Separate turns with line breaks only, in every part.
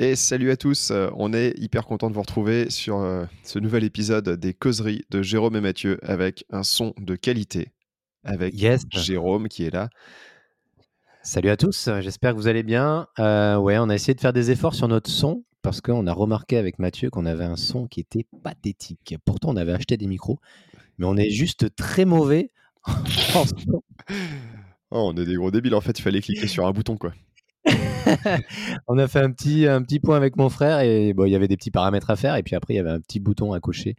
Et salut à tous, euh, on est hyper content de vous retrouver sur euh, ce nouvel épisode des causeries de Jérôme et Mathieu avec un son de qualité, avec Jérôme qui est là.
Salut à tous, j'espère que vous allez bien. Euh, ouais, on a essayé de faire des efforts sur notre son parce qu'on a remarqué avec Mathieu qu'on avait un son qui était pathétique. Pourtant, on avait acheté des micros, mais on est juste très mauvais
oh, on est des gros débiles en fait, il fallait cliquer sur un bouton quoi.
on a fait un petit, un petit point avec mon frère et bon, il y avait des petits paramètres à faire. Et puis après, il y avait un petit bouton à cocher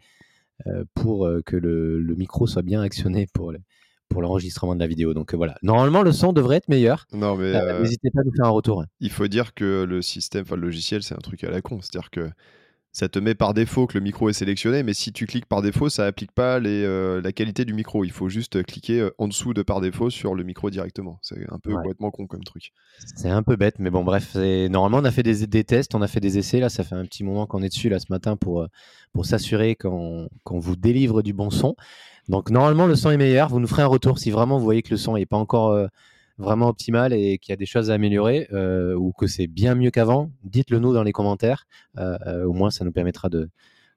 euh, pour euh, que le, micro soit bien actionné pour, pour l'enregistrement de la vidéo. Donc euh, voilà, normalement, le son devrait être meilleur.
Non, mais
n'hésitez pas à nous faire un retour.
Il faut dire que le système, enfin le logiciel, c'est un truc à la con. C'est-à-dire que ça te met par défaut que le micro est sélectionné, mais si tu cliques par défaut, ça applique pas les, euh, la qualité du micro. Il faut juste cliquer euh, en dessous de par défaut sur le micro directement. C'est un peu complètement con comme truc.
C'est un peu bête, mais bon, bref. Normalement, on a fait des, des, tests, on a fait des essais. Là, ça fait un petit moment qu'on est dessus là ce matin pour, euh, pour s'assurer qu'on vous délivre du bon son. Donc, normalement, le son est meilleur. Vous nous ferez un retour si vraiment vous voyez que le son n'est pas encore vraiment optimal et qu'il y a des choses à améliorer euh, ou que c'est bien mieux qu'avant, dites-le nous dans les commentaires. Euh, euh, au moins, ça nous permettra de,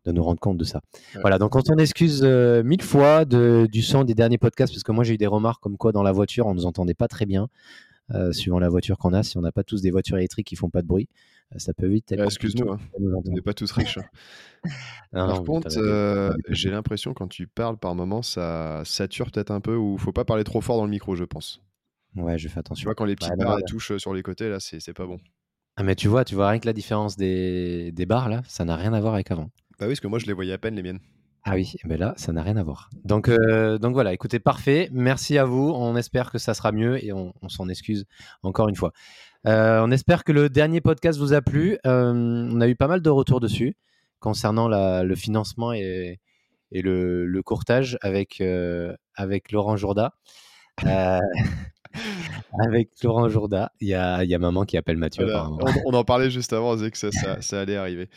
de, nous rendre compte de ça. Voilà, donc on s'en excuse mille fois de, du son des derniers podcasts parce que moi j'ai eu des remarques comme quoi dans la voiture on nous entendait pas très bien. suivant la voiture qu'on a, si on n'a pas tous des voitures électriques qui font pas de bruit, ça peut vite
être. Excuse-nous, hein. on n'est pas tous riches. Hein. par contre, j'ai l'impression quand tu parles par moment, ça sature peut-être un peu ou faut pas parler trop fort dans le micro, je pense.
Ouais, je fais attention.
Tu vois, quand les petites barres touchent sur les côtés, là, c'est pas bon.
Ah, mais tu vois, tu vois rien que la différence des, des barres, là, ça n'a rien à voir avec avant.
Bah oui, parce que moi, je les voyais à peine, les miennes.
Ah oui, mais là, ça n'a rien à voir. Donc, donc voilà, écoutez, parfait. Merci à vous. On espère que ça sera mieux et on, s'en excuse encore une fois. on espère que le dernier podcast vous a plu. on a eu pas mal de retours dessus concernant la, le financement et, et le, le, courtage avec, avec Laurent Jourda. avec Laurent Jourda. Il y a, y a, maman qui appelle Mathieu.
on, en parlait juste avant, on disait que ça, ça, allait arriver.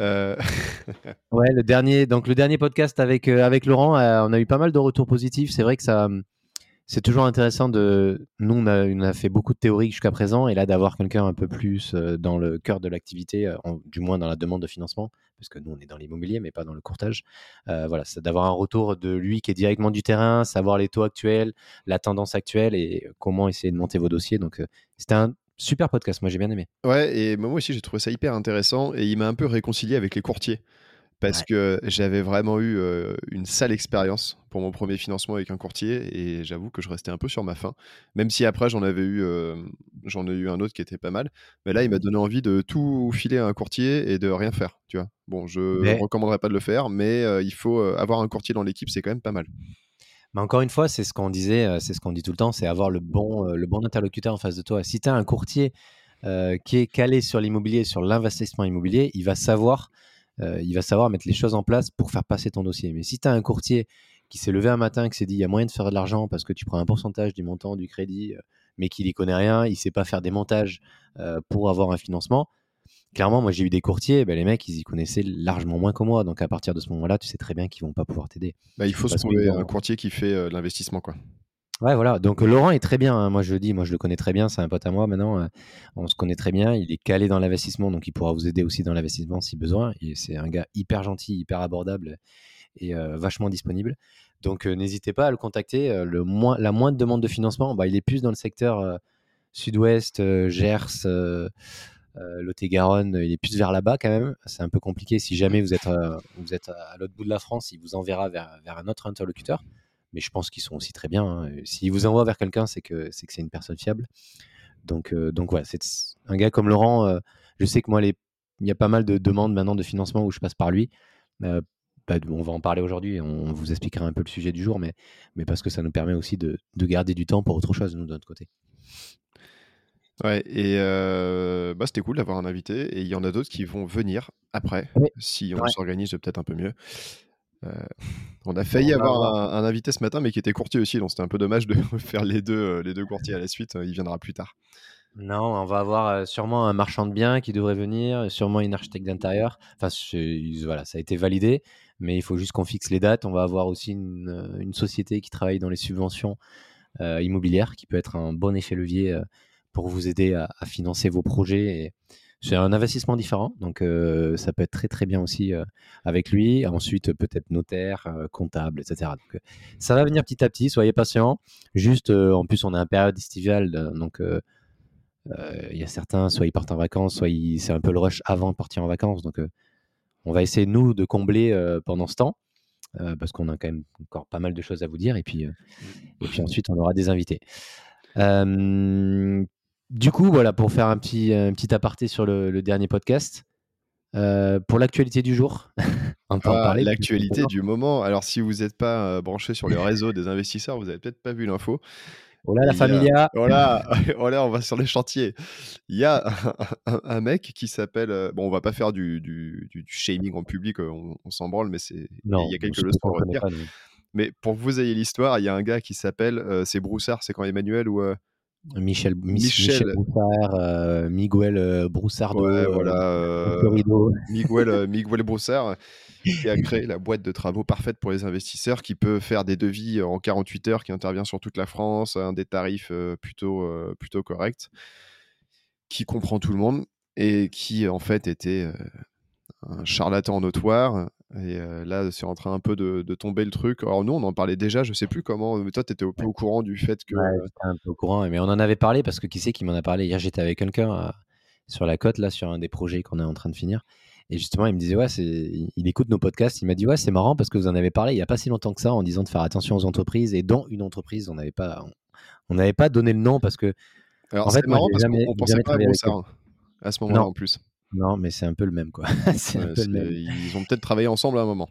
Euh... ouais, le dernier, donc le dernier podcast avec, euh, avec Laurent, euh, on a eu pas mal de retours positifs. C'est vrai que ça, c'est toujours intéressant de. Nous, on a, fait beaucoup de théorie jusqu'à présent, et là, d'avoir quelqu'un un peu plus dans le cœur de l'activité, du moins dans la demande de financement, parce que nous, on est dans l'immobilier, mais pas dans le courtage. Euh, voilà, c'est d'avoir un retour de lui qui est directement du terrain, savoir les taux actuels, la tendance actuelle et comment essayer de monter vos dossiers. Donc, c'était un super podcast. Moi, j'ai bien aimé.
Ouais, et moi aussi, j'ai trouvé ça hyper intéressant, et il m'a un peu réconcilié avec les courtiers parce que j'avais vraiment eu une sale expérience pour mon premier financement avec un courtier et j'avoue que je restais un peu sur ma faim. Même si après j'en avais eu, j'en ai eu un autre qui était pas mal, mais là il m'a donné envie de tout filer à un courtier et de rien faire. Tu vois. Bon, je ne recommanderais pas de le faire, mais il faut avoir un courtier dans l'équipe, c'est quand même pas mal.
Mais encore une fois, c'est ce qu'on disait, c'est ce qu'on dit tout le temps, c'est avoir le bon, le bon interlocuteur en face de toi. Si tu as un courtier qui est calé sur l'immobilier, sur l'investissement immobilier, il va savoir euh, il va savoir mettre les choses en place pour faire passer ton dossier. Mais si tu as un courtier qui s'est levé un matin, qui s'est dit il y a moyen de faire de l'argent parce que tu prends un pourcentage du montant du crédit, euh, mais qu'il n'y connaît rien, il sait pas faire des montages euh, pour avoir un financement. Clairement, moi j'ai eu des courtiers, ben, les mecs ils y connaissaient largement moins que moi, donc à partir de ce moment-là, tu sais très bien qu'ils vont pas pouvoir t'aider.
Bah, il faut se trouver un courtier qui fait l'investissement quoi.
Ouais, voilà. Donc Laurent est très bien. Hein. Moi, je le dis, moi, je le connais très bien. C'est un pote à moi maintenant. Euh, on se connaît très bien. Il est calé dans l'investissement, donc il pourra vous aider aussi dans l'investissement si besoin. C'est un gars hyper gentil, hyper abordable et euh, vachement disponible. Donc euh, n'hésitez pas à le contacter. le moins, la moindre demande de financement, bah, il est plus dans le secteur sud-ouest, Gers. Lot-et-Garonne, il est plus vers là-bas quand même. C'est un peu compliqué. Si jamais vous êtes, vous êtes à l'autre bout de la France, il vous enverra vers un autre interlocuteur. Mais je pense qu'ils sont aussi très bien. Hein. S'ils vous envoient vers quelqu'un, c'est que c'est que c'est une personne fiable. Donc, donc voilà, c'est un gars comme Laurent. je sais que moi, les, il y a pas mal de demandes maintenant de financement où je passe par lui. Bah, on va en parler aujourd'hui et on vous expliquera un peu le sujet du jour, mais, mais parce que ça nous permet aussi de, de garder du temps pour autre chose, nous, de notre côté.
Ouais, et bah, c'était cool d'avoir un invité. Et il y en a d'autres qui vont venir après, si on s'organise peut-être un peu mieux. On a failli avoir un, invité ce matin, mais qui était courtier aussi, donc c'était un peu dommage de faire les deux, les deux courtiers à la suite. Il viendra plus tard.
Non, on va avoir sûrement un marchand de biens qui devrait venir, sûrement une architecte d'intérieur. Enfin, voilà, ça a été validé, mais il faut juste qu'on fixe les dates. On va avoir aussi une, une société qui travaille dans les subventions immobilières, qui peut être un bon effet levier pour vous aider à, financer vos projets. C'est un investissement différent, donc euh, ça peut être très très bien aussi euh, avec lui. Ensuite, peut-être notaire, euh, comptable, etc. Donc, ça va venir petit à petit, soyez patients. Juste, en plus, on est en période estivale, donc il y a certains, soit ils partent en vacances, soit c'est un peu le rush avant de partir en vacances. Donc, on va essayer, nous, de combler pendant ce temps. parce qu'on a quand même encore pas mal de choses à vous dire et puis ensuite on aura des invités. Du coup, voilà, pour faire un petit, un petit aparté sur le, dernier podcast, euh, pour l'actualité du jour,
on peut en ah, parler. L'actualité du moment. Alors, si vous n'êtes pas euh, branché sur le réseau des investisseurs, vous n'avez peut-être pas vu l'info.
Voilà la familia.
voilà, voilà, on va sur les chantiers. Il y a un, mec qui s'appelle. Euh, bon, on va pas faire du, du, shaming en public, on, s'en branle, mais c'est. Il y a quelques leçons à retenir. mais pour que vous ayez l'histoire, il y a un gars qui s'appelle. c'est Broussard, c'est quand Emmanuel ou.
Michel, Michel. Broussard, euh, Miguel euh, Broussardo,
ouais, voilà, euh, Miguel, Miguel Broussard, qui a créé la boîte de travaux parfaite pour les investisseurs, qui peut faire des devis en 48 heures, qui intervient sur toute la France, des tarifs plutôt, plutôt corrects, qui comprend tout le monde et qui en fait était un charlatan notoire et là, c'est en train un peu de, tomber le truc. Alors nous, on en parlait déjà, je sais plus comment, mais toi, tu étais un peu au courant du fait que...
Ouais, un peu au courant, mais on en avait parlé parce que qui sait qui m'en a parlé Hier, j'étais avec quelqu'un sur la côte, là, sur un des projets qu'on est en train de finir. Et justement, il me disait, ouais, c'est... il écoute nos podcasts. Il m'a dit, ouais, c'est marrant parce que vous en avez parlé il n'y a pas si longtemps que ça en disant de faire attention aux entreprises. Et dans une entreprise, on n'avait pas, on n'avait pas donné le nom parce que.
Alors, en fait, marrant parce qu'on pensait pas à ça à ce moment-là en plus.
Non, mais c'est un peu le même, quoi.
Ils ont peut-être travaillé ensemble à un moment.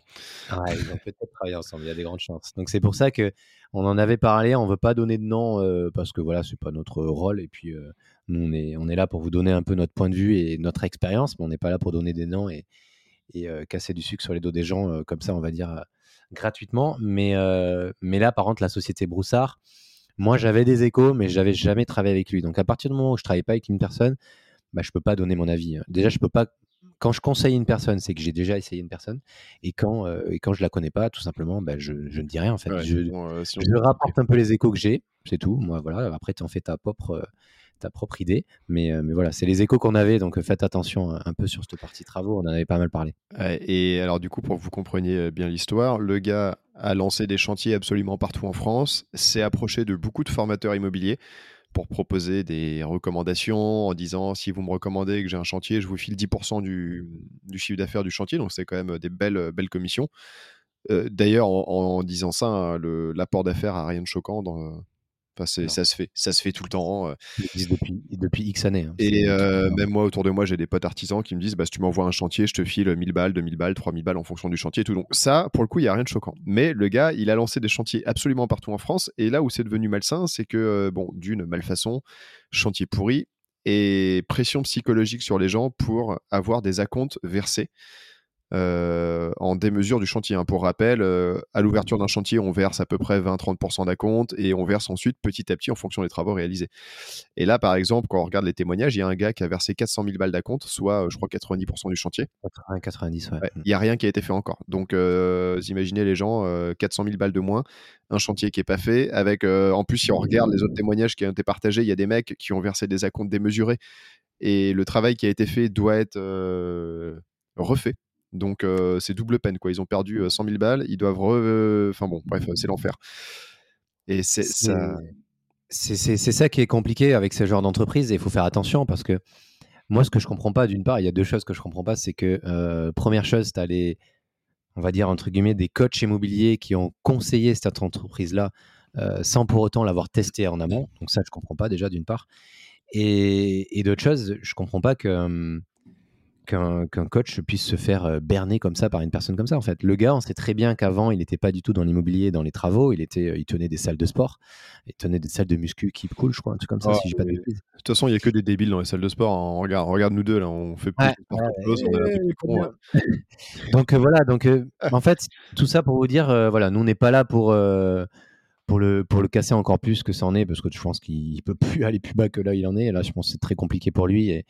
Ouais, ils ont peut-être travaillé ensemble. Il y a des grandes chances. Donc c'est pour ça que on en avait parlé. On veut pas donner de nom euh, parce que voilà, c'est pas notre rôle. Et puis euh, nous, on est, on est là pour vous donner un peu notre point de vue et notre expérience, mais on n'est pas là pour donner des noms et, et euh, casser du sucre sur les dos des gens comme ça, on va dire gratuitement. Mais, mais là, par contre, la société Broussard, moi, j'avais des échos, mais j'avais jamais travaillé avec lui. Donc à partir du moment où je travaillais pas avec une personne bah, je peux pas donner mon avis. Hein. Déjà, je peux pas. Quand je conseille une personne, c'est que j'ai déjà essayé une personne, et quand euh, et quand je la connais pas, tout simplement, bah, je, je, ne dis rien en fait. je, euh, je rapporte un peu les échos que j'ai, c'est tout. Moi, voilà. Après, tu en fais ta propre euh, ta propre idée, mais, mais voilà, c'est les échos qu'on avait, donc faites attention un peu sur cette partie travaux. On en avait pas mal parlé.
et alors, du coup, pour que vous compreniez bien l'histoire, le gars a lancé des chantiers absolument partout en France, s'est approché de beaucoup de formateurs immobiliers pour proposer des recommandations en disant si vous me recommandez que j'ai un chantier, je vous file 10% du, chiffre d'affaires du chantier. Donc c'est quand même des belles, belles commissions. Euh, d'ailleurs, en, disant ça, hein, l'apport d'affaires a rien de choquant dans, ça se fait, ça se fait tout le temps.
Depuis, depuis X années. Hein.
Et euh, même moi, autour de moi, j'ai des potes artisans qui me disent bah, si tu m'envoies un chantier, je te file 1000 balles, 2000 balles, 3000 balles en fonction du chantier et tout. Donc, ça, pour le coup, il n'y a rien de choquant. Mais le gars, il a lancé des chantiers absolument partout en France. Et là où c'est devenu malsain, c'est que, euh, bon, d'une malfaçon, chantier pourri et pression psychologique sur les gens pour avoir des acomptes versés. Euh, en démesure du chantier. Hein. Pour rappel, euh, à l'ouverture d'un chantier, on verse à peu près 20-30% d'acompte et on verse ensuite petit à petit en fonction des travaux réalisés. Et là, par exemple, quand on regarde les témoignages, il y a un gars qui a versé 400 000 balles d'acompte, soit euh, je crois 90% du chantier.
90, ouais.
Il n'y a rien qui a été fait encore. Donc, vous imaginez les gens, 400 000 balles de moins, un chantier qui n'est pas fait, avec en plus, si on regarde les autres témoignages qui ont été partagés, il y a des mecs qui ont versé des acomptes démesurés et le travail qui a été fait doit être refait donc c'est double peine quoi. Ils ont perdu 100 000 balles, ils doivent enfin bon, bref, c'est l'enfer.
Et c'est ça. C'est ça qui est compliqué avec ce genre d'entreprise et il faut faire attention parce que moi, ce que je comprends pas, d'une part, il y a deux choses que je comprends pas, c'est que première chose, tu as les, on va dire entre guillemets, des coachs immobiliers qui ont conseillé cette entreprise-là sans pour autant l'avoir testée en amont. Donc ça, je comprends pas déjà d'une part. Et, et d'autre chose, je comprends pas que qu'un coach puisse se faire berner comme ça par une personne comme ça. En fait, le gars, on sait très bien qu'avant, il n'était pas du tout dans l'immobilier, dans les travaux. Il était, il tenait des salles de sport, il tenait des salles de muscu qui cool, je crois, un truc comme ça,
ah,
si pas de De
toute façon, il y a que des débiles dans les salles de sport. Hein. Regarde, regarde nous deux là, on fait plus de
on donc voilà, donc en fait, tout ça pour vous dire, voilà, nous on n'est pas là pour pour le, pour le casser encore plus que ça en est, parce que je pense qu'il peut plus aller plus bas que là il en est. là, je pense que c'est très compliqué pour lui. Et,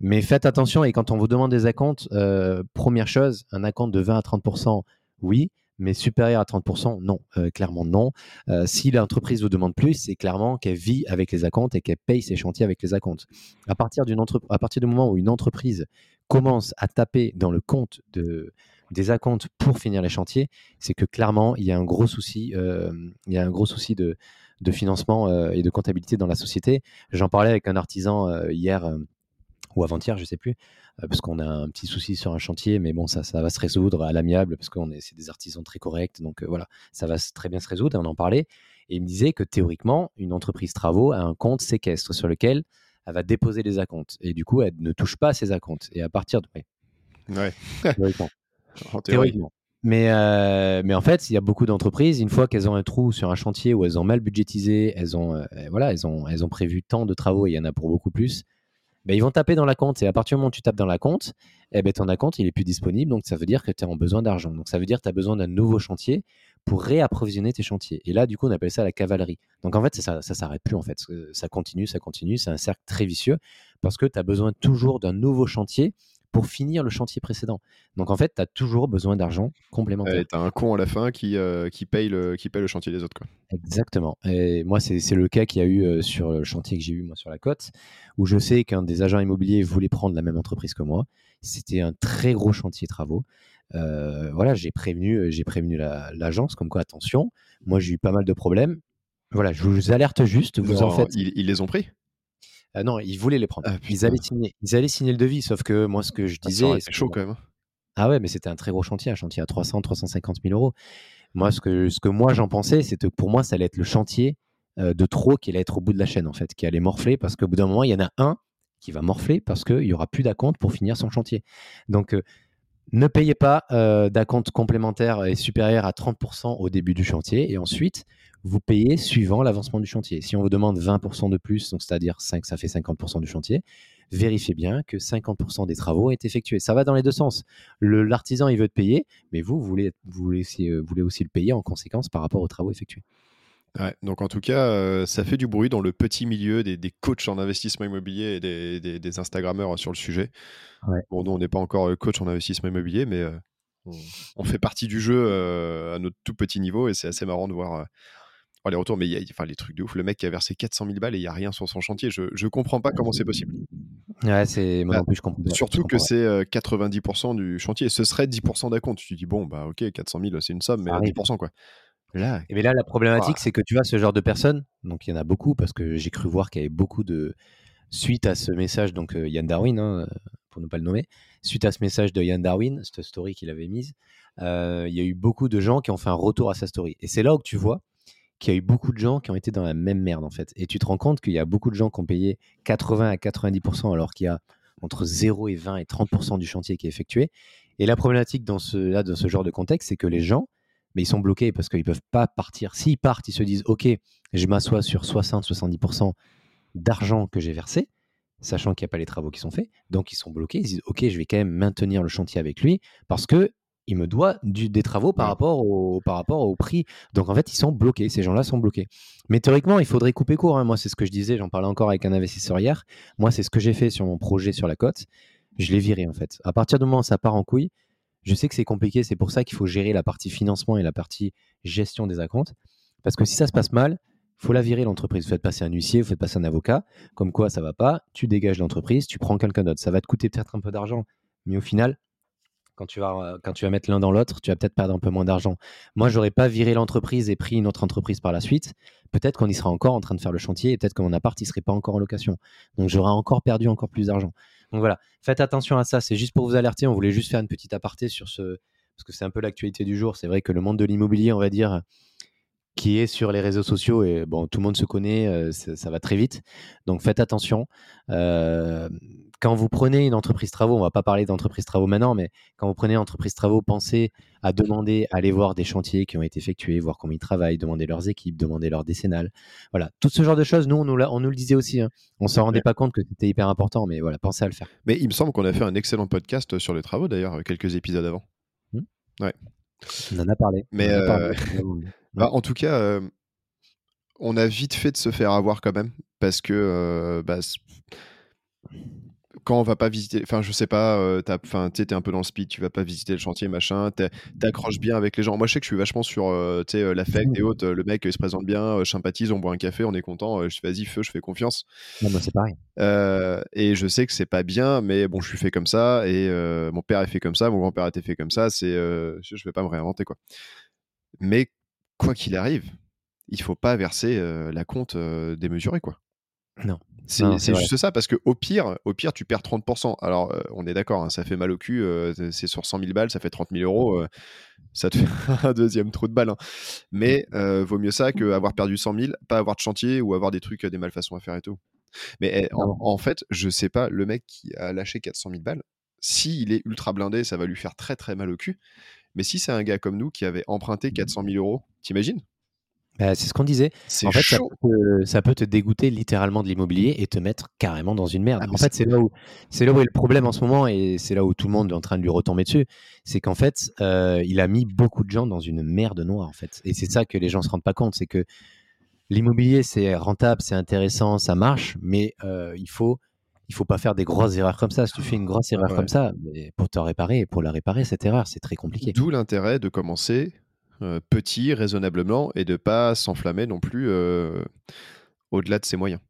mais faites attention, et quand on vous demande des acomptes, euh, première chose, un acompte de 20 à 30%, oui, mais supérieur à 30%, non, euh, clairement non. Euh, si l'entreprise vous demande plus, c'est clairement qu'elle vit avec les acomptes et qu'elle paye ses chantiers avec les acomptes. À partir, du moment où une entreprise commence à taper dans le compte de, des acomptes pour finir les chantiers, c'est que clairement, il y a un gros souci, il y a un gros souci de financement et de comptabilité dans la société. J'en parlais avec un artisan hier ou avant-hier, je sais plus, euh, parce qu'on a un petit souci sur un chantier, mais bon, ça, ça va se résoudre à l'amiable, parce qu'on est, c'est des artisans très corrects, donc euh, voilà, ça va très bien se résoudre, et on en parlait. Et il me disait que théoriquement, une entreprise travaux a un compte séquestre sur lequel elle va déposer les acomptes, et du coup, elle ne touche pas à ses acomptes. Et à partir de...
Ouais.
théoriquement. Mais, euh, mais en fait, il y a beaucoup d'entreprises, une fois qu'elles ont un trou sur un chantier où elles ont mal budgétisé, elles ont, voilà, elles ont, elles ont prévu tant de travaux, et il y en a pour beaucoup plus, ben, ils vont taper dans la compte. Et à partir du moment où tu tapes dans la compte, eh ben, ton compte, il est plus disponible. Donc, ça veut dire que tu as besoin d'argent. Donc, ça veut dire que tu as besoin d'un nouveau chantier pour réapprovisionner tes chantiers. Et là, du coup, on appelle ça la cavalerie. Donc, en fait, ça ne s'arrête plus. En fait. Ça continue, ça continue. C'est un cercle très vicieux parce que tu as besoin toujours d'un nouveau chantier pour finir le chantier précédent. Donc en fait, tu as toujours besoin d'argent complémentaire.
tu as un con à la fin qui, euh, qui, paye le, qui paye le chantier des autres. Quoi.
Exactement. Et moi, c'est le cas qu'il y a eu euh, sur le chantier que j'ai eu moi sur la côte, où je sais qu'un des agents immobiliers voulait prendre la même entreprise que moi. C'était un très gros chantier travaux. Euh, voilà, j'ai prévenu, j'ai prévenu l'agence comme quoi attention. Moi, j'ai eu pas mal de problèmes. Voilà, je vous alerte juste. Vous en faites.
ils les ont pris?
Ah non, ils voulaient les prendre. Ah, ils, allaient signer, ils allaient signer le devis, sauf que moi, ce que je ah, disais.
c'est chaud quand même. Hein.
Ah ouais, mais c'était un très gros chantier, un chantier à 300, 350 000 euros. Moi, ce que, ce que moi j'en pensais, c'était que pour moi, ça allait être le chantier euh, de trop qui allait être au bout de la chaîne, en fait, qui allait morfler, parce qu'au bout d'un moment, il y en a un qui va morfler parce qu'il n'y aura plus d'acompte pour finir son chantier. Donc, euh, ne payez pas euh, d'acompte complémentaire et supérieur à 30% au début du chantier. Et ensuite, vous payez suivant l'avancement du chantier. Si on vous demande 20% de plus, donc c'est-à-dire 5, ça fait 50% du chantier, vérifiez bien que 50% des travaux est effectués. Ça va dans les deux sens. L'artisan, il veut te payer, mais vous, vous voulez, vous, voulez aussi, euh, voulez aussi le payer en conséquence par rapport aux travaux effectués.
Ouais, donc en tout cas, euh, ça fait du bruit dans le petit milieu des, des coachs en investissement immobilier et des, des, des Instagrammeurs sur le sujet. Bon, nous, on n'est pas encore euh, coach en investissement immobilier, mais on, fait partie du jeu à notre tout petit niveau et c'est assez marrant de voir Oh, les retours, mais y a, enfin, les trucs de ouf. Le mec qui a versé 400 000 balles et il n'y a rien sur son chantier. Je ne comprends pas comment c'est possible.
Ouais, c'est moi non bah, plus, je comprends.
Surtout que c'est 90% euh, du chantier. Ce serait 10% d'acompte. Tu dis, bon, bah ok, 400 000, c'est une somme, mais 10%, quoi.
Là, et mais là, la problématique, c'est que tu vois, ce genre de personnes, donc il y en a beaucoup, parce que j'ai cru voir qu'il y avait beaucoup de. Suite à ce message, donc euh, Yann Darwin, hein, pour ne pas le nommer, suite à ce message de Yann Darwin, cette story qu'il avait mise, euh, il y a eu beaucoup de gens qui ont fait un retour à sa story. Et c'est là où tu vois qu'il y a eu beaucoup de gens qui ont été dans la même merde en fait. Et tu te rends compte qu'il y a beaucoup de gens qui ont payé 80 à 90% alors qu'il y a entre 0 et 20 et 30% du chantier qui est effectué. Et la problématique dans ce, là, dans ce genre de contexte, c'est que les gens, mais ils sont bloqués parce qu'ils ne peuvent pas partir. S'ils partent, ils se disent OK, je m'assois sur 60-70% d'argent que j'ai versé, sachant qu'il n'y a pas les travaux qui sont faits. Donc ils sont bloqués. Ils disent OK, je vais quand même maintenir le chantier avec lui parce que il me doit du, des travaux par rapport, au, par rapport au prix. Donc en fait, ils sont bloqués, ces gens-là sont bloqués. Mais théoriquement, il faudrait couper court. Hein. Moi, c'est ce que je disais, j'en parlais encore avec un investisseur hier. Moi, c'est ce que j'ai fait sur mon projet sur la côte. Je l'ai viré en fait. À partir du moment où ça part en couille, je sais que c'est compliqué, c'est pour ça qu'il faut gérer la partie financement et la partie gestion des acomptes. Parce que si ça se passe mal, faut la virer l'entreprise. Vous faites passer un huissier, vous faites passer un avocat. Comme quoi, ça va pas, tu dégages l'entreprise, tu prends quelqu'un d'autre. Ça va te coûter peut-être un peu d'argent, mais au final, quand tu vas, quand tu vas mettre l'un dans l'autre, tu vas peut-être perdre un peu moins d'argent. Moi, j'aurais pas viré l'entreprise et pris une autre entreprise par la suite. Peut-être qu'on y sera encore en train de faire le chantier et peut-être que mon appart, il serait pas encore en location. Donc, j'aurais encore perdu encore plus d'argent. Donc voilà, faites attention à ça. C'est juste pour vous alerter. On voulait juste faire une petite aparté sur ce, parce que c'est un peu l'actualité du jour. C'est vrai que le monde de l'immobilier, on va dire, qui est sur les réseaux sociaux et bon, tout le monde se connaît, euh, ça va très vite. Donc faites attention. Euh, quand vous prenez une entreprise travaux, on va pas parler d'entreprise travaux maintenant, mais quand vous prenez une entreprise travaux, pensez à demander, à aller voir des chantiers qui ont été effectués, voir comment ils travaillent, demander leurs équipes, demander leur décennale. Voilà, tout ce genre de choses, nous, on nous, on nous le disait aussi. Hein. On s'en rendait pas compte que c'était hyper important, mais voilà, pensez à le faire.
Mais il me semble qu'on a fait un excellent podcast sur les travaux, d'ailleurs, quelques épisodes avant.
Mmh. Ouais. On en a parlé.
Mais euh, bah, en tout cas, on a vite fait de se faire avoir quand même, parce que bah, quand on va pas visiter, enfin je sais pas, euh, enfin tu es un peu dans le speed, tu vas pas visiter le chantier machin, t'accroches bien avec les gens. Moi je sais que je suis vachement sur euh, tu sais l'affect et mmh. autres. Le mec il se présente bien, sympathise, on boit un café, on est content. je fais vas-y feu, je fais confiance.
Non, c'est pareil.
et je sais que c'est pas bien, mais bon je suis fait comme ça et mon père est fait comme ça, mon grand-père a été fait comme ça. C'est je vais pas me réinventer quoi. Mais quoi qu'il arrive, il faut pas verser la compte démesurée quoi.
Non.
C'est juste ça, parce que au pire, au pire, tu perds 30%. Alors, euh, on est d'accord, hein, ça fait mal au cul, euh, c'est sur 100 000 balles, ça fait 30 000 euros, euh, ça te fait un deuxième trou de balle. Hein. Mais vaut mieux ça qu'avoir perdu 100 000, pas avoir de chantier ou avoir des trucs, des malfaçons à faire et tout. Mais eh, en, fait, je sais pas, le mec qui a lâché 400 000 balles, s'il est ultra blindé, ça va lui faire très très mal au cul. Mais si c'est un gars comme nous qui avait emprunté 400 000 euros, t'imagines?
Bah, c'est ce qu'on disait. En fait, ça peut, te, dégoûter littéralement de l'immobilier et te mettre carrément dans une merde. Ah, en fait, c'est là où c'est là où est le problème en ce moment et c'est là où tout le monde est en train de lui retomber dessus. C'est qu'en fait, euh, il a mis beaucoup de gens dans une merde noire en fait. Et c'est ça que les gens se rendent pas compte, c'est que l'immobilier c'est rentable, c'est intéressant, ça marche, mais euh, il faut il faut pas faire des grosses erreurs comme ça. Si tu fais une grosse erreur comme ça, pour te réparer pour la réparer cette erreur, c'est très compliqué.
D'où l'intérêt de commencer euh, petit raisonnablement et de pas s'enflammer non plus euh, au-delà de ses moyens.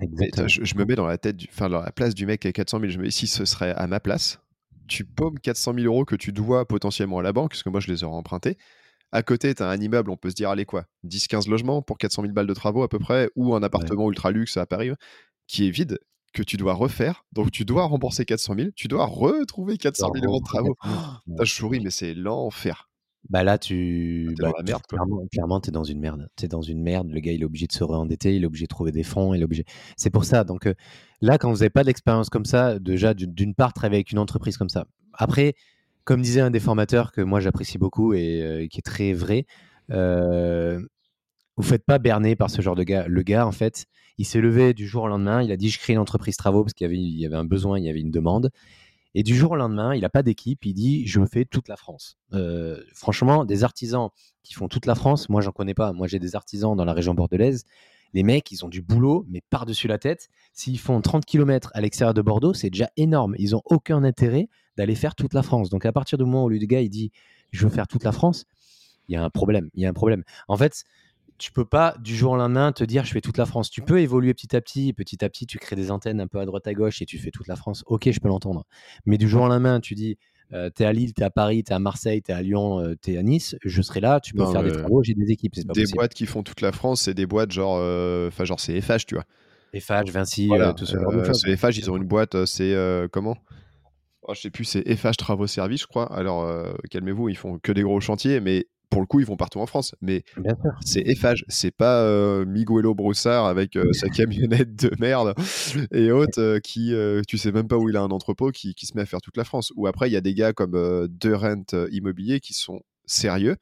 Je, me mets dans la tête, enfin dans la place du mec à 400 000. Je me dis si ce serait à ma place, tu paumes 400 000 euros que tu dois potentiellement à la banque, parce que moi je les aurais empruntés. À côté, tu as un immeuble, on peut se dire, allez quoi, 10-15 logements pour 400 000 balles de travaux à peu près, ou un appartement ultra luxe à Paris qui est vide, que tu dois refaire. Donc tu dois rembourser 400 000, tu dois retrouver 400 000 euros de travaux. Oh, je souris, mais c'est l'enfer.
Bah là, tu. Bah, la merde, Clairement, tu es dans une merde. Tu es dans une merde. Le gars, il est obligé de se réendetter, il est obligé de trouver des fonds, il est obligé. C'est pour ça. Donc là, quand vous n'avez pas d'expérience comme ça, déjà, d'une part, travailler avec une entreprise comme ça. Après, comme disait un des formateurs que moi j'apprécie beaucoup et qui est très vrai, vous faites pas berner par ce genre de gars. Le gars, en fait, il s'est levé du jour au lendemain. Il a dit Je crée une entreprise travaux parce qu'il y avait, il y avait un besoin, il y avait une demande. Et du jour au lendemain, il n'a pas d'équipe, il dit je fais toute la France. Euh, franchement, des artisans qui font toute la France, moi j'en connais pas. Moi j'ai des artisans dans la région bordelaise. Les mecs, ils ont du boulot, mais par-dessus la tête. S'ils font 30 km à l'extérieur de Bordeaux, c'est déjà énorme. Ils n'ont aucun intérêt d'aller faire toute la France. Donc à partir du moment où le gars il dit je veux faire toute la France, il y a un problème. Il y a un problème. En fait, tu peux pas du jour au lendemain te dire je fais toute la France. Tu peux évoluer petit à petit, petit à petit tu crées des antennes un peu à droite à gauche et tu fais toute la France. Ok, je peux l'entendre. Mais du jour au lendemain, tu dis euh, tu es à Lille, tu es à Paris, tu es à Marseille, tu es à Lyon, euh, tu es à Nice, je serai là, tu peux faire des travaux, j'ai des équipes.
des boîtes qui font toute la France, c'est des boîtes genre, euh, enfin genre c'est FH, tu vois.
FH, Vinci, tout ce genre
de choses. FH, ils ont une boîte, c'est comment? Oh, Je sais plus, c'est FH Travaux Services, je crois. Alors calmez-vous, ils font que des gros chantiers, mais pour le coup, ils vont partout en France. Mais c'est Eiffage, c'est pas euh, Miguelo Broussard avec euh, sa camionnette de merde et autres euh, qui, tu sais même pas où il a un entrepôt, qui, se met à faire toute la France. Ou après, il y a des gars comme De Rent Immobilier qui sont sérieux.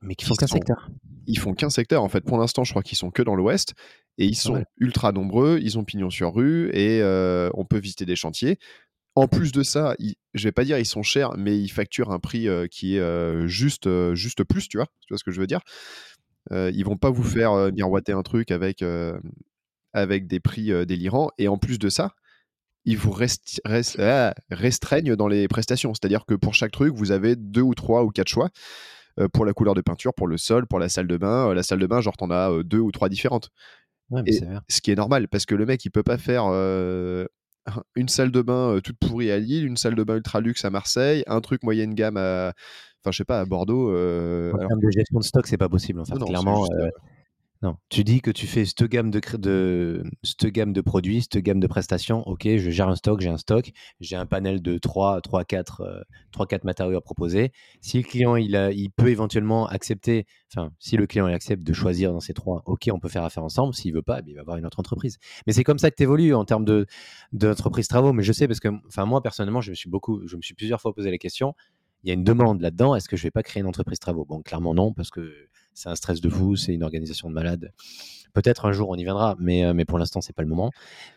Mais qui font qu'un secteur.
Ils font qu'un secteur. En fait, pour l'instant, je crois qu'ils sont que dans l'Ouest. Et ils sont ultra nombreux, ils ont pignon sur rue et on peut visiter des chantiers. En plus de ça, je je vais pas dire ils sont chers, mais ils facturent un prix euh, qui est euh, juste, euh, juste plus, tu vois, tu vois ce que je veux dire? ils vont pas vous faire miroiter un truc avec, avec des prix délirants. Et en plus de ça, ils vous ah, restreignent dans les prestations. C'est-à-dire que pour chaque truc, vous avez deux ou trois ou quatre choix pour la couleur de peinture, pour le sol, pour la salle de bain. la salle de bain, genre, t'en as deux ou trois différentes. ce qui est normal, parce que le mec, il peut pas faire une salle de bain toute pourrie à Lille, une salle de bain ultra luxe à Marseille, un truc moyenne gamme à, enfin je sais pas, à Bordeaux.
en termes de gestion de stock, c'est pas possible. En fait, clairement. Non, tu dis que tu fais cette gamme de, cette gamme de produits, cette gamme de prestations. Ok, je gère un stock, j'ai un stock, j'ai un panel de 3, 3, 4, 3, 4 matériaux à proposer. Si le client il, peut éventuellement accepter, enfin, si le client accepte de choisir dans ces trois, ok, on peut faire affaire ensemble. S'il veut pas, eh il va avoir une autre entreprise. Mais c'est comme ça que tu évolues en termes de, d'entreprise travaux. Mais je sais parce que, enfin, moi personnellement, je me suis beaucoup, je me suis plusieurs fois posé la question. Il y a une demande là-dedans. Est-ce que je vais pas créer une entreprise travaux? Bon, clairement non, parce que c'est un stress de fou, c'est une organisation de malade. Peut-être un jour on y viendra, mais, euh, mais pour l'instant c'est pas le moment.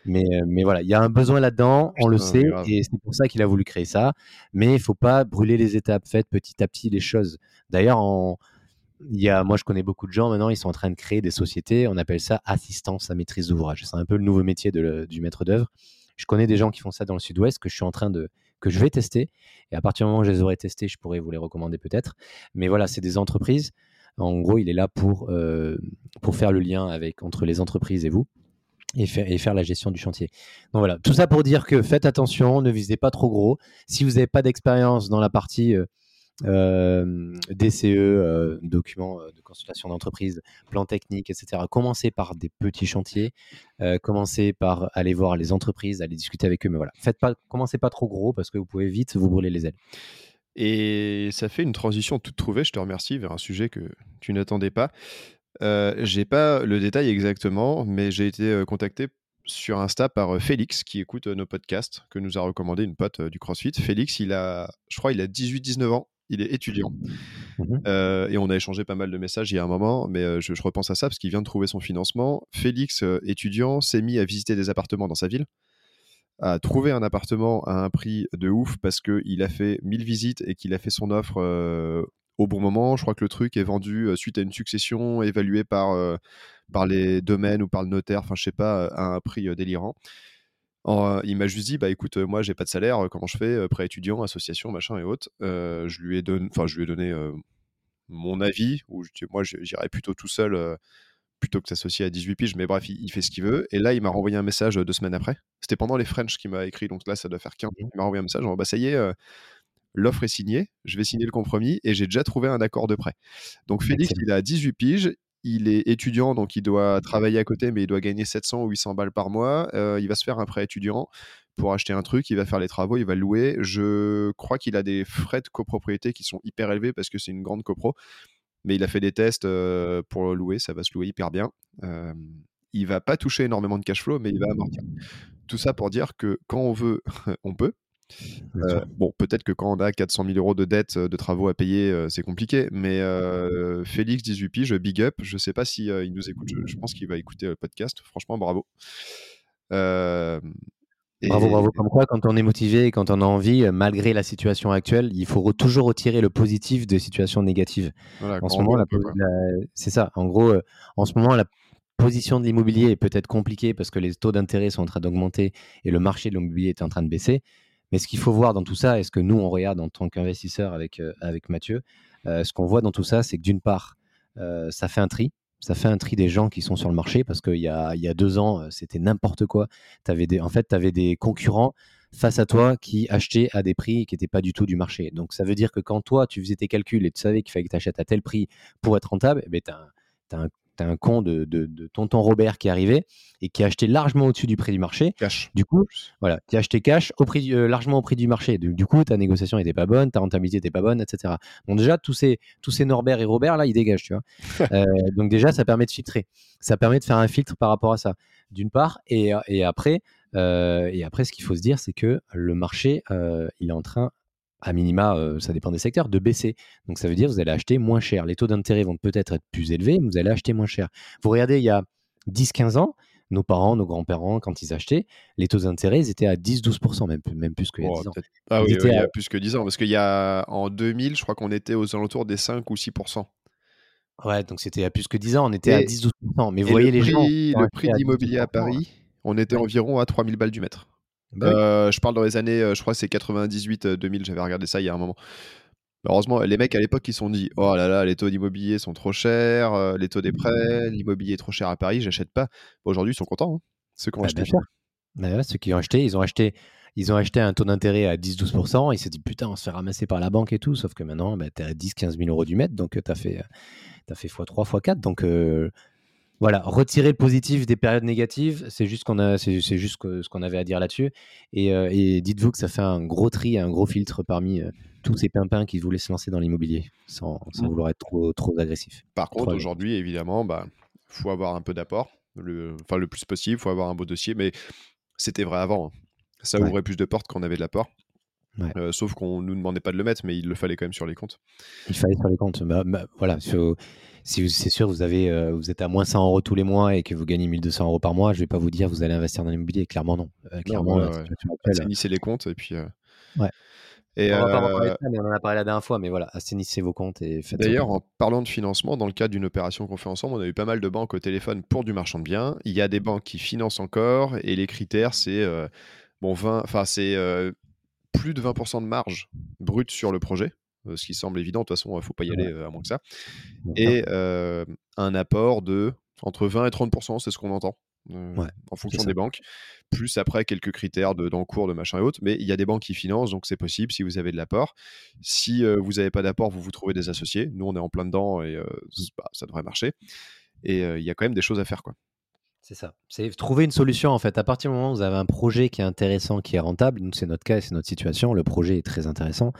Mais, euh, mais voilà, il y a un besoin là-dedans, on le sait, et c'est pour ça qu'il a voulu créer ça. Mais il faut pas brûler les étapes, faites petit à petit les choses. D'ailleurs, il y a, moi je connais beaucoup de gens maintenant, ils sont en train de créer des sociétés, on appelle ça assistance à maîtrise d'ouvrage. C'est un peu le nouveau métier du maître d'œuvre. Je connais des gens qui font ça dans le sud-ouest que je suis en train de, que je vais tester. Et à partir du moment où je les aurai testés, je pourrais vous les recommander peut-être. Mais voilà, c'est des entreprises en gros, il est là pour, euh, pour faire le lien avec, entre les entreprises et vous. Et faire, la gestion du chantier. Donc voilà, tout ça pour dire que faites attention, ne visez pas trop gros. Si vous n'avez pas d'expérience dans la partie euh, euh DCE, documents de consultation d'entreprise, plan technique, etc., commencez par des petits chantiers. commencez par aller voir les entreprises, aller discuter avec eux. Mais voilà, faites pas, commencez pas trop gros parce que vous pouvez vite vous brûler les ailes.
Et ça fait une transition toute trouvée, je te remercie, vers un sujet que tu n'attendais pas. Euh, j'ai pas le détail exactement, mais j'ai été euh, contacté sur Insta par euh, Félix qui écoute nos podcasts, que nous a recommandé une pote du CrossFit. Félix, il a, je crois, il a 18-19 ans, il est étudiant. Mmh et on a échangé pas mal de messages il y a un moment, mais je, je repense à ça parce qu'il vient de trouver son financement. Félix, étudiant, s'est mis à visiter des appartements dans sa ville a trouvé un appartement à un prix de ouf parce qu'il a fait 1000 visites et qu'il a fait son offre euh, au bon moment. Je crois que le truc est vendu euh, suite à une succession évaluée par, euh, par les domaines ou par le notaire, enfin je sais pas, à un prix délirant. il m'a juste dit bah écoute moi j'ai pas de salaire comment je fais prêt étudiant association machin et autres je lui ai donné enfin je lui ai donné mon avis ou moi j'irais plutôt tout seul plutôt que s'associer à 18 piges, mais bref, il, fait ce qu'il veut. Et là, il m'a renvoyé un message deux semaines après. C'était pendant les French qu'il m'a écrit, donc là, ça doit faire 15 Il m'a renvoyé un message en bah ça y est, l'offre est signée, je vais signer le compromis et j'ai déjà trouvé un accord de prêt. Donc Félix, il a 18 piges, il est étudiant, donc il doit travailler à côté, mais il doit gagner 700 ou 800 balles par mois. il va se faire un prêt étudiant pour acheter un truc, il va faire les travaux, il va louer. Je crois qu'il a des frais de copropriété qui sont hyper élevés parce que c'est une grande copro mais il a fait des tests pour louer, ça va se louer hyper bien. il va pas toucher énormément de cash flow, mais il va amortir. Tout ça pour dire que quand on veut, on peut. bon, peut-être que quand on a 400 000 euros de dettes de travaux à payer, c'est compliqué, mais Félix 18 piges, big up. Je sais pas si il nous écoute, je, pense qu'il va écouter le podcast. Franchement, bravo.
Bravo, bravo. Comme quoi, quand on est motivé, quand on a envie, euh, malgré la situation actuelle, il faut toujours retirer le positif des situations négatives. en ce moment, c'est ça. En gros, euh, en ce moment, la position de l'immobilier est peut-être compliquée parce que les taux d'intérêt sont en train d'augmenter et le marché de l'immobilier est en train de baisser. Mais ce qu'il faut voir dans tout ça, et ce que nous, on regarde en tant qu'investisseur avec, euh, avec Mathieu, ce qu'on voit dans tout ça, c'est que d'une part, ça fait un tri ça fait un tri des gens qui sont sur le marché parce qu'il y a, y a deux ans, euh, c'était n'importe quoi. Avais des, en fait, tu avais des concurrents face à toi qui achetaient à des prix qui n'étaient pas du tout du marché. Donc, ça veut dire que quand toi, tu faisais tes calculs et tu savais qu'il fallait que tu achètes à tel prix pour être rentable, eh tu as, un tu as un con de, de, tonton Robert qui est arrivé et qui a acheté largement au-dessus du prix du marché.
Cash.
Du coup, voilà, qui a acheté cash au prix, euh, largement au prix du marché. Du, du coup, ta négociation n'était pas bonne, ta rentabilité n'était pas bonne, etc. Donc déjà, tous ces, tous ces Norbert et Robert, là, ils dégagent, tu vois. Euh, donc déjà, ça permet de filtrer. Ça permet de faire un filtre par rapport à ça, d'une part. Et, et après, euh, et après, ce qu'il faut se dire, c'est que le marché, il est en train à minima, euh, ça dépend des secteurs, de baisser. Donc ça veut dire que vous allez acheter moins cher. Les taux d'intérêt vont peut-être être plus élevés, mais vous allez acheter moins cher. Vous regardez, il y a 10-15 ans, nos parents, nos grands-parents, quand ils achetaient, les taux d'intérêt, ils étaient à 10-12%, même, même plus que 10 ans.
Ah oui, il y a plus que 10 ans, parce qu'il y a en 2000, je crois qu'on était aux alentours des 5 ou 6%.
Ouais, donc c'était à plus que 10 ans, on était à 10-12%. Mais vous voyez les gens.
Le prix d'immobilier à Paris, on était environ à 3000 balles du mètre. Bah euh, je parle dans les années, euh, je crois que c'est 98-2000, euh, j'avais regardé ça il y a un moment. Heureusement, les mecs à l'époque, ils se sont dit Oh là là, les taux d'immobilier sont trop chers, les taux des prêts, l'immobilier est trop cher à Paris, j'achète pas. Aujourd'hui, ils sont contents, hein, ceux qui ont bah, acheté.
Bah ceux qui ont acheté, ils ont acheté, ils ont acheté un taux d'intérêt à 10-12%. Ils se disent Putain, on se fait ramasser par la banque et tout. Sauf que maintenant, bah, tu es à 10-15 000 euros du mètre, donc tu as fait, as fait x3, x4. Donc voilà, retirer le positif des périodes négatives, c'est juste, qu'on a, c'est, juste ce qu'on avait à dire là-dessus. Et, euh, et, dites-vous que ça fait un gros tri, un gros filtre parmi euh, tous ces pimpins qui voulaient se lancer dans l'immobilier sans, sans vouloir être trop, trop agressif.
Par contre, aujourd'hui, évidemment, il bah, faut avoir un peu d'apport, le, enfin le plus possible, il faut avoir un beau dossier, mais c'était vrai avant. Hein. Ça ouvrait plus de portes quand on avait de l'apport. Euh, sauf qu'on nous demandait pas de le mettre, mais il le fallait quand même sur les comptes.
Il fallait sur les comptes. Bah, bah, voilà, si c'est sûr, vous, avez, euh, vous êtes à moins 100 euros tous les mois et que vous gagnez 1200 euros par mois, je vais pas vous dire vous allez investir dans l'immobilier. Clairement, non. Euh, clairement,
Assainissez les comptes et puis.
Ouais. Et on, va pas ça, mais on en a parlé la dernière fois, mais voilà, assainissez vos comptes et faites
D'ailleurs, en parlant de financement, dans le cadre d'une opération qu'on fait ensemble, on a eu pas mal de banques au téléphone pour du marchand de biens. Il y a des banques qui financent encore et les critères, c'est bon 20, enfin c'est plus de 20% de marge brute sur le projet, euh, ce qui semble évident, de toute façon, il ne faut pas y aller euh, à moins que ça, et euh, un apport de entre 20 et 30%, c'est ce qu'on entend. en fonction des banques, plus après quelques critères d'encours, de, de machin et autres, mais il y a des banques qui financent, donc c'est possible si vous avez de l'apport. Si vous n'avez pas d'apport, vous vous trouvez des associés. Nous, on est en plein dedans et bah, ça devrait marcher. Et il y a quand même des choses à faire. quoi.
C'est ça. C'est trouver une solution en fait. À partir du moment où vous avez un projet qui est intéressant, qui est rentable, nous c'est notre cas, c'est notre situation, le projet est très intéressant.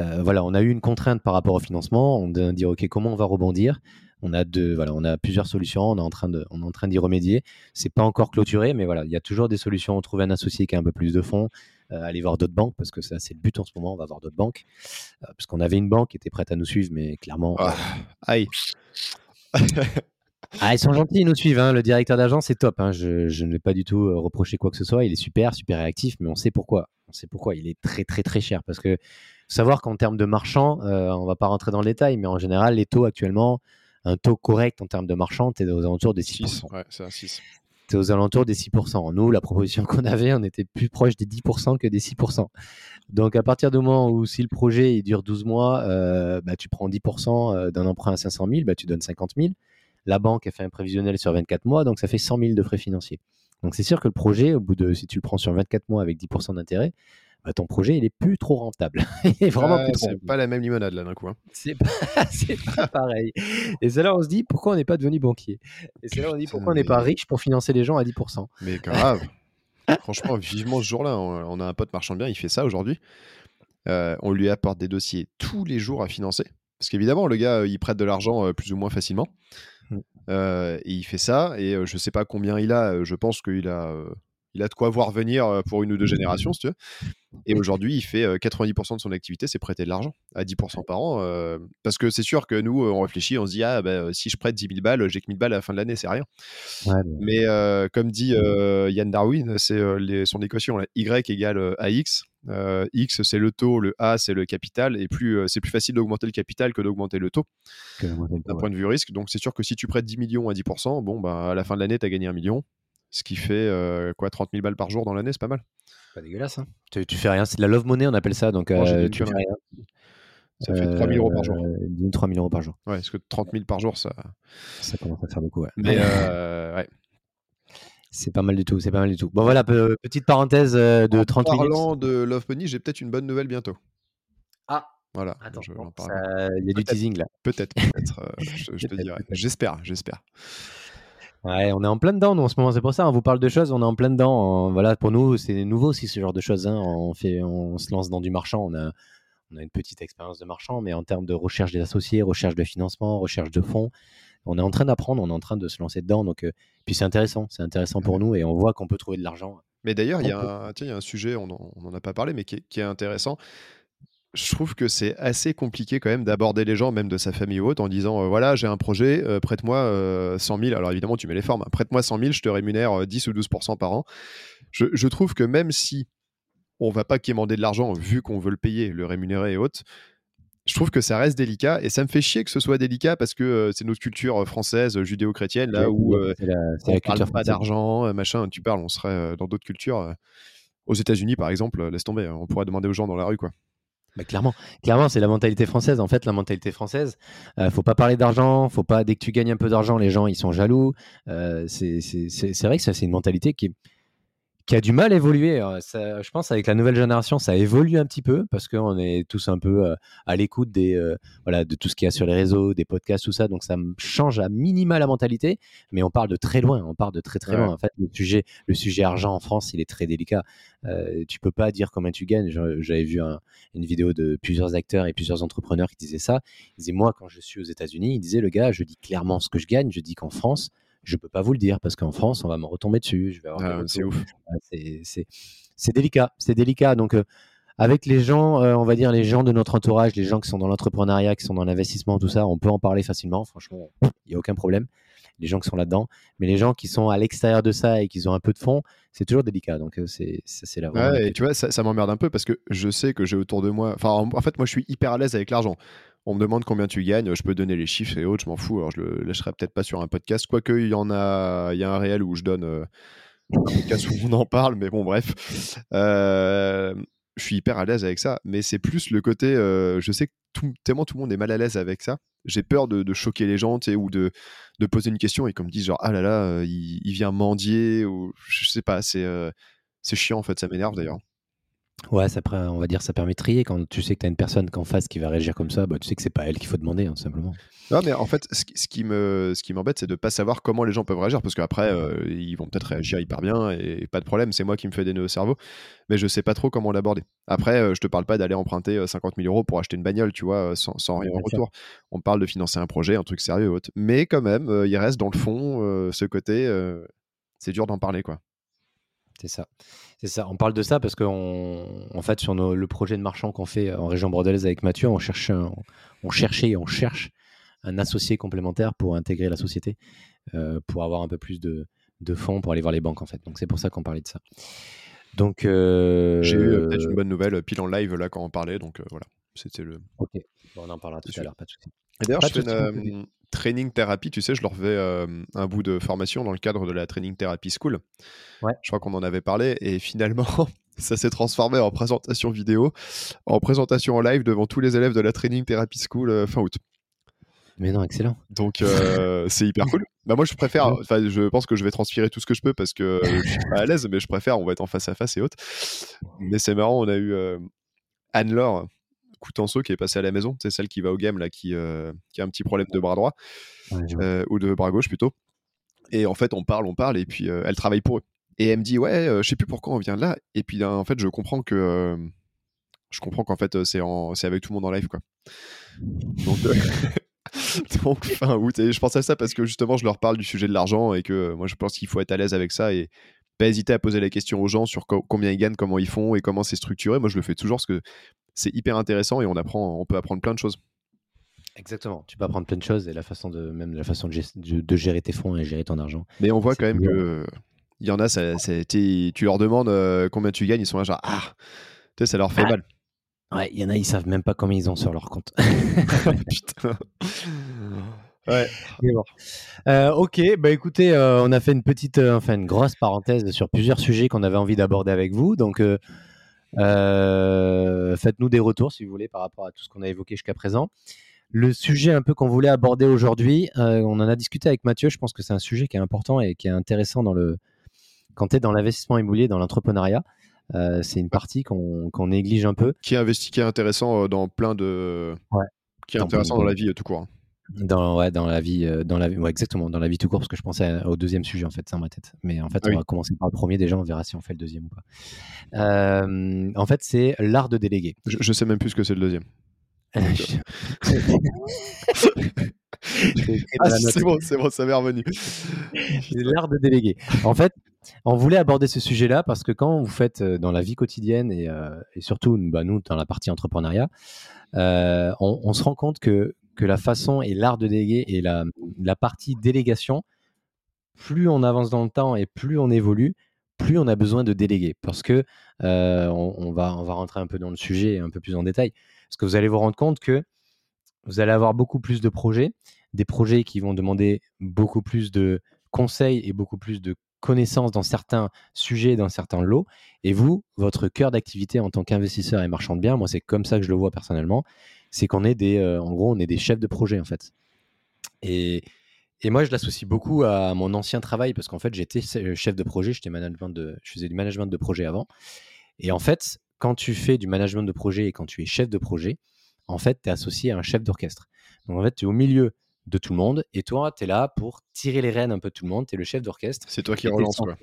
Euh, voilà, on a eu une contrainte par rapport au financement. On a dit ok, comment on va rebondir? On a deux, voilà, on a plusieurs solutions. On est en train de, on est en train d'y remédier. C'est pas encore clôturé, mais voilà, il y a toujours des solutions. Trouver un associé qui a un peu plus de fonds, euh, aller voir d'autres banques parce que ça c'est le but en ce moment. On va voir d'autres banques euh, parce qu'on avait une banque qui était prête à nous suivre, mais clairement.
Ah, aïe.
Ah, ils sont gentils, ils nous suivent. Hein. Le directeur d'agence, c'est top. Hein. Je, je, ne vais pas du tout euh, reprocher quoi que ce soit. Il est super, super réactif, mais on sait pourquoi. On sait pourquoi. Il est très, très, très cher. Parce que savoir qu'en termes de marchand, euh, on va pas rentrer dans le détail, mais en général, les taux actuellement, un taux correct en termes de marchand, tu es aux alentours des 6%. 6
ouais, c'est un 6.
Tu es aux alentours des 6%. Nous, la proposition qu'on avait, on était plus proche des 10% que des 6%. Donc, à partir du moment où si le projet il dure 12 mois, euh, bah, tu prends 10% euh, d'un emprunt à 500 000, bah, tu donnes 50 000. La banque a fait un prévisionnel sur 24 mois, donc ça fait 100 000 de frais financiers. Donc c'est sûr que le projet, au bout de, si tu le prends sur 24 mois avec 10% d'intérêt, bah, ton projet, il est plus trop rentable.
il vraiment C'est pas la même limonade là d'un coup. Hein.
C'est pas, pareil. Et c'est là où on se dit pourquoi on n'est pas devenu banquier? Et c'est là où on dit pourquoi on n'est pas riche pour financer les gens à 10%.
Mais grave. Franchement, vivement ce jour-là. On a un pote marchand bien, il fait ça aujourd'hui. Euh, on lui apporte des dossiers tous les jours à financer. Parce qu'évidemment, le gars, il prête de l'argent euh, plus ou moins facilement. Mmh. Euh, et il fait ça, et je sais pas combien il a, je pense qu'il a, il a de quoi voir venir pour une ou deux générations, si tu veux. Et aujourd'hui, il fait 90% de son activité, c'est prêter de l'argent à 10% par an. parce que c'est sûr que nous, on réfléchit, on se dit, ah, bah, si je prête 10 000 balles, j'ai que 1000 balles à la fin de l'année, c'est rien. mais comme dit Yann Darwin, c'est son équation, Y égale AX. X, c'est le taux, le A, c'est le capital, et plus c'est plus facile d'augmenter le capital que d'augmenter le taux d'un point de vue risque. Donc c'est sûr que si tu prêtes 10 millions à 10%, bon, bah, à la fin de l'année, tu as gagné un million. Ce qui fait quoi 30 000 balles par jour dans l'année, c'est pas mal.
Pas dégueulasse. Hein. Tu, fais rien, c'est de la love money, on appelle ça. Donc, euh, tu fais rien.
Ça fait 3 000 euros par jour.
3 000 euros par jour.
Ouais, parce que 30 000 par jour, ça.
Ça commence à faire beaucoup, ouais.
Mais euh, ouais.
C'est pas mal du tout, c'est pas mal du tout. Bon voilà, petite parenthèse euh, de 30 minutes.
En parlant de Love Money, j'ai peut-être une bonne nouvelle bientôt.
Ah
Voilà,
Il y a du teasing là.
Peut-être, peut-être, je, je te dirai. J'espère, j'espère.
Ouais, on est en plein dedans nous, en ce moment. C'est pour ça, on vous parle de choses, on est en plein dedans. Voilà, pour nous, c'est nouveau aussi ce genre de choses. Hein. On fait, on se lance dans du marchand. On a, on a une petite expérience de marchand, mais en termes de recherche des associés, recherche de financement, recherche de fonds, on est en train d'apprendre, on est en train de se lancer dedans. Donc, euh, puis c'est intéressant, c'est intéressant pour nous et on voit qu'on peut trouver de l'argent.
Mais d'ailleurs, il y, a un sujet, on n'en a pas parlé, mais qui qui est intéressant je trouve que c'est assez compliqué quand même d'aborder les gens, même de sa famille ou autre, en disant euh, voilà, j'ai un projet, euh, prête-moi 100 000. Alors évidemment, tu mets les formes, hein. prête-moi 100 000, je te rémunère 10 ou 12% par an. Je, trouve que même si on va pas quémander de l'argent, vu qu'on veut le payer, le rémunérer et autres, je trouve que ça reste délicat et ça me fait chier que ce soit délicat parce que euh, c'est notre culture française judéo-chrétienne là où on ne parle pas d'argent machin tu parles on serait dans d'autres cultures aux États-Unis par exemple laisse tomber on pourrait demander aux gens dans la rue quoi
bah, clairement, clairement, c'est la mentalité française. En fait, la mentalité française, euh, faut pas parler d'argent, faut pas dès que tu gagnes un peu d'argent, les gens ils sont jaloux. Euh, c'est vrai que ça, c'est une mentalité qui est, qui a du mal à évoluer. Euh, ça, je pense avec la nouvelle génération, ça évolue un petit peu parce qu'on est tous un peu euh, à l'écoute des euh, voilà de tout ce qu'il y a sur les réseaux, des podcasts, tout ça. Donc ça change à minima la mentalité, mais on parle de très loin. On parle de très très loin. En fait, le sujet le sujet argent en France, il est très délicat. Euh, tu peux pas dire combien tu gagnes. J'avais vu une vidéo de plusieurs acteurs et plusieurs entrepreneurs qui disaient ça. Ils disaient moi quand je suis aux États-Unis, ils disaient le gars, je dis clairement ce que je gagne. Je dis qu'en France je peux pas vous le dire parce qu'en France, on va me retomber dessus. Je vais
ah, c'est ouf.
C'est délicat, c'est délicat. Donc, euh, avec les gens, euh, on va dire les gens de notre entourage, les gens qui sont dans l'entrepreneuriat, qui sont dans l'investissement, tout ça, on peut en parler facilement. Franchement, il n'y a aucun problème. Les gens qui sont là-dedans, mais les gens qui sont à l'extérieur de ça et qui ont un peu de fond, c'est toujours délicat. Donc, euh, c'est la.
Ouais, et tu vois, ça, ça m'emmerde un peu parce que je sais que j'ai autour de moi. Enfin, en fait, moi, je suis hyper à l'aise avec l'argent on me demande combien tu gagnes, je peux donner les chiffres et autres, je m'en fous. Alors je le lâcherai peut-être pas sur un podcast, quoique il y en a, il y a un réel où je donne euh, un podcast où on en parle, mais bon bref. Euh, je suis hyper à l'aise avec ça, mais c'est plus le côté, euh, je sais que tellement tout le monde est mal à l'aise avec ça, j'ai peur de, choquer les gens, ou de, poser une question et comme disent genre ah là là, il, il, vient mendier ou je sais pas, c'est c'est chiant en fait, ça m'énerve d'ailleurs.
Ouais, ça, on va dire ça permet de trier. Quand tu sais que tu as une personne qu'en face qui va réagir comme ça, bah, tu sais que c'est pas elle qu'il faut demander, hein, simplement.
Non, mais en fait, ce, qui me, ce qui m'embête, c'est de pas savoir comment les gens peuvent réagir, parce qu'après, euh, ils vont peut-être réagir hyper bien et pas de problème. C'est moi qui me fais des nœuds au cerveau, mais je sais pas trop comment l'aborder. Après, euh, je te parle pas d'aller emprunter 50 euh, 000 euros pour acheter une bagnole, tu vois, sans, rien en retour. On parle de financer un projet, un truc sérieux, autre. Mais quand même, il reste dans le fond ce côté. c'est dur d'en parler, quoi.
C'est ça. C'est ça. On parle de ça parce qu'en en fait, sur le projet de marchand qu'on fait en région bordelaise avec Mathieu, on, cherche on cherchait et on cherche un associé complémentaire pour intégrer la société, euh, pour avoir un peu plus de, fonds pour aller voir les banques en fait. Donc c'est pour ça qu'on parlait de ça. Donc
euh, j'ai eu euh, peut-être une bonne nouvelle pile en live là quand on parlait. Donc voilà, c'était le.
Ok. on en parlera tout à l'heure. Pas de souci.
D'ailleurs, je fais une, training thérapie, tu sais, je leur fais euh, un bout de formation dans le cadre de la training therapy school.
Ouais.
Je crois qu'on en avait parlé et finalement, ça s'est transformé en présentation vidéo, en présentation en live devant tous les élèves de la training therapy school euh, fin août.
Mais non, excellent.
Donc euh, c'est hyper cool. Bah moi je préfère, enfin je pense que je vais transpirer tout ce que je peux parce que je suis pas à l'aise, mais je préfère, on va être en face à face et autres. Mais c'est marrant, on a eu Anne-Laure Coutenceau qui est passée à la maison, c'est celle qui va au game là, qui, euh, qui a un petit problème de bras droit euh, ou de bras gauche plutôt. Et en fait, on parle, on parle, et puis euh, elle travaille pour eux. Et elle me dit ouais, je sais plus pourquoi on vient de là. Et puis en fait, je comprends que je comprends qu'en fait c'est en... avec tout le monde en live quoi. Donc Donc, fin août. Et je pense à ça parce que justement, je leur parle du sujet de l'argent et que moi, je pense qu'il faut être à l'aise avec ça et pas hésiter à poser la question aux gens sur combien ils gagnent, comment ils font et comment c'est structuré. Moi, je le fais toujours parce que c'est hyper intéressant et on apprend, on peut apprendre plein de choses.
Exactement, tu peux apprendre plein de choses et la façon de même la façon de, gérer tes fonds et gérer ton argent.
Mais on voit quand même que il y en a, ça, tu leur demandes euh, combien tu gagnes, ils sont là genre ah, tu sais, ça leur fait ah. mal.
Ouais, il y en a, ils savent même pas combien ils ont sur leur compte.
Putain. Ouais.
Euh, ok, bah écoutez, euh, on a fait une petite, enfin une grosse parenthèse sur plusieurs sujets qu'on avait envie d'aborder avec vous. Donc, euh, faites-nous des retours si vous voulez par rapport à tout ce qu'on a évoqué jusqu'à présent. Le sujet un peu qu'on voulait aborder aujourd'hui, euh, on en a discuté avec Mathieu. Je pense que c'est un sujet qui est important et qui est intéressant dans le quand tu es dans l'investissement immobilier, dans l'entrepreneuriat. Euh, c'est une partie qu'on néglige un peu.
Qui est investi, qui est intéressant dans plein de.
Ouais.
Qui est intéressant dans la vie tout court.
Dans, ouais, dans la vie, euh, dans la vie, exactement, dans la vie tout court, parce que je pensais au deuxième sujet en fait, ça dans ma tête. Mais en fait, ah on va commencer par le premier déjà, on verra si on fait le deuxième ou pas. Euh, en fait, c'est l'art de déléguer.
Je, je, sais même plus ce que c'est le deuxième. ah, c'est bon, c'est bon, ça m'est revenu.
l'art de déléguer. En fait, on voulait aborder ce sujet-là parce que quand vous faites euh, dans la vie quotidienne et, et surtout bah, nous dans la partie entrepreneuriat, on, on, se rend compte que que la façon et l'art de déléguer et la, partie délégation, plus on avance dans le temps et plus on évolue, plus on a besoin de déléguer. Parce que euh, on, va, on va rentrer un peu dans le sujet un peu plus en détail. Parce que vous allez vous rendre compte que vous allez avoir beaucoup plus de projets, des projets qui vont demander beaucoup plus de conseils et beaucoup plus de connaissances dans certains sujets, dans certains lots. Et vous, votre cœur d'activité en tant qu'investisseur et marchand de biens, moi c'est comme ça que je le vois personnellement, c'est qu'on est des, euh, en gros, on est des chefs de projet en fait. Et, Et moi, je l'associe beaucoup à mon ancien travail parce qu'en fait, j'étais chef de projet, j'étais management de, je faisais du management de projet avant. Et en fait, quand tu fais du management de projet et quand tu es chef de projet, en fait, tu es associé à un chef d'orchestre. Donc en fait, tu es au milieu de tout le monde et toi, tu es là pour tirer les rênes un peu de tout le monde, tu es le chef d'orchestre.
C'est toi qui relance quoi.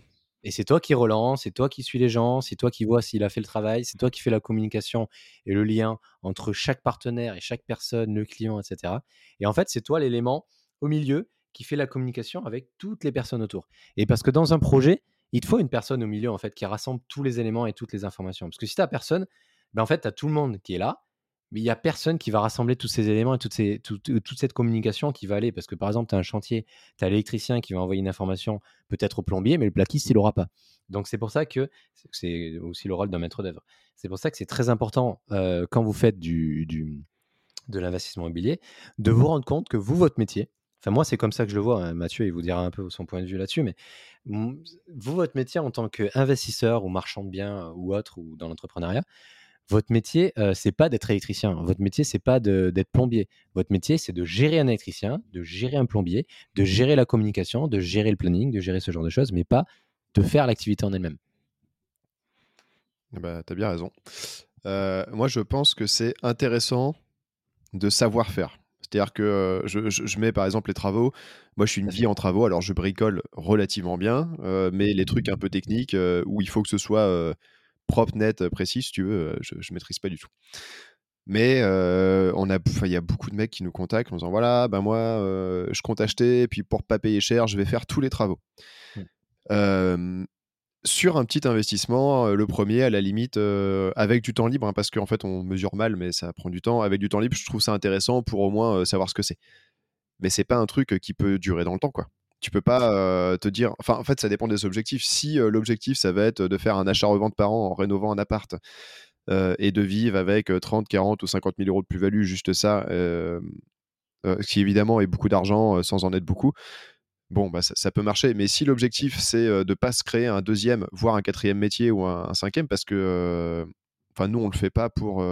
Et c'est toi qui relance, c'est toi qui suis les gens, c'est toi qui vois s'il a fait le travail, c'est toi qui fais la communication et le lien entre chaque partenaire et chaque personne, le client, etc. Et en fait, c'est toi l'élément au milieu qui fait la communication avec toutes les personnes autour. Et parce que dans un projet, il te faut une personne au milieu en fait qui rassemble tous les éléments et toutes les informations. Parce que si tu n'as personne, ben en fait, tu as tout le monde qui est là, il n'y a personne qui va rassembler tous ces éléments et toute, cette communication qui va aller. Parce que par exemple, tu as un chantier, tu as l'électricien qui va envoyer une information peut-être au plombier, mais le plaquiste, il l'aura pas. Donc c'est pour ça que c'est aussi le rôle d'un maître d'œuvre. C'est pour ça que c'est très important euh, quand vous faites du, de l'investissement immobilier, de vous rendre compte que vous, votre métier, enfin moi c'est comme ça que je le vois, hein, Mathieu, il vous dira un peu son point de vue là-dessus, mais vous, votre métier en tant qu'investisseur ou marchand de biens ou autre, ou dans l'entrepreneuriat, votre métier, ce c'est pas d'être électricien. Votre métier, c'est pas d'être plombier. Votre métier, c'est de gérer un électricien, de gérer un plombier, de gérer la communication, de gérer le planning, de gérer ce genre de choses, mais pas de faire l'activité en elle-même.
Bah, tu as bien raison. moi, je pense que c'est intéressant de savoir faire. C'est-à-dire que je, mets par exemple les travaux. Moi, je suis une vie en travaux, alors je bricole relativement bien, mais les trucs un peu techniques où il faut que ce soit propre, net, euh, précis, si tu veux, euh, je, ne maîtrise pas du tout. Mais euh, on a, il y a beaucoup de mecs qui nous contactent en disant voilà, ben moi, je compte acheter, et puis pour pas payer cher, je vais faire tous les travaux. Mmh. sur un petit investissement, le premier, à la limite, avec du temps libre, hein, parce qu'en fait, on mesure mal, mais ça prend du temps. Avec du temps libre, je trouve ça intéressant pour au moins savoir ce que c'est. Mais c'est pas un truc qui peut durer dans le temps, quoi. Tu peux pas te dire. Enfin, en fait, ça dépend des objectifs. Si l'objectif, ça va être de faire un achat-revente par an en rénovant un appart et de vivre avec 30, 40 ou 50 000 euros de plus-value, juste ça, ce qui évidemment est beaucoup d'argent sans en être beaucoup, bon, bah, ça, peut marcher. Mais si l'objectif, c'est de ne pas se créer un deuxième, voire un quatrième métier ou un, cinquième, parce que enfin, nous, on ne le fait pas pour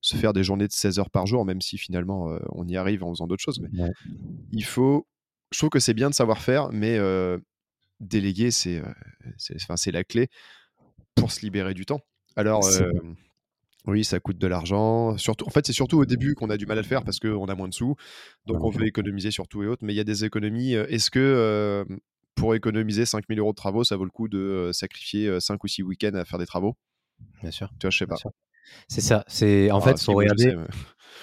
se faire des journées de 16 heures par jour, même si finalement, on y arrive en faisant d'autres choses. Mais il faut je trouve que c'est bien de savoir faire, mais déléguer, c'est la clé pour se libérer du temps. Alors, oui, ça coûte de l'argent. Surtout, en fait, c'est surtout au début qu'on a du mal à le faire parce qu'on a moins de sous. Donc, on veut économiser sur tout et autres. Mais il y a des économies. Est-ce que pour économiser 5000 euros de travaux, ça vaut le coup de sacrifier 5 ou 6 week-ends à faire des travaux?
Bien sûr.
Tu vois, je sais pas.
C'est ça. C'est en ah, fait, faut regarder.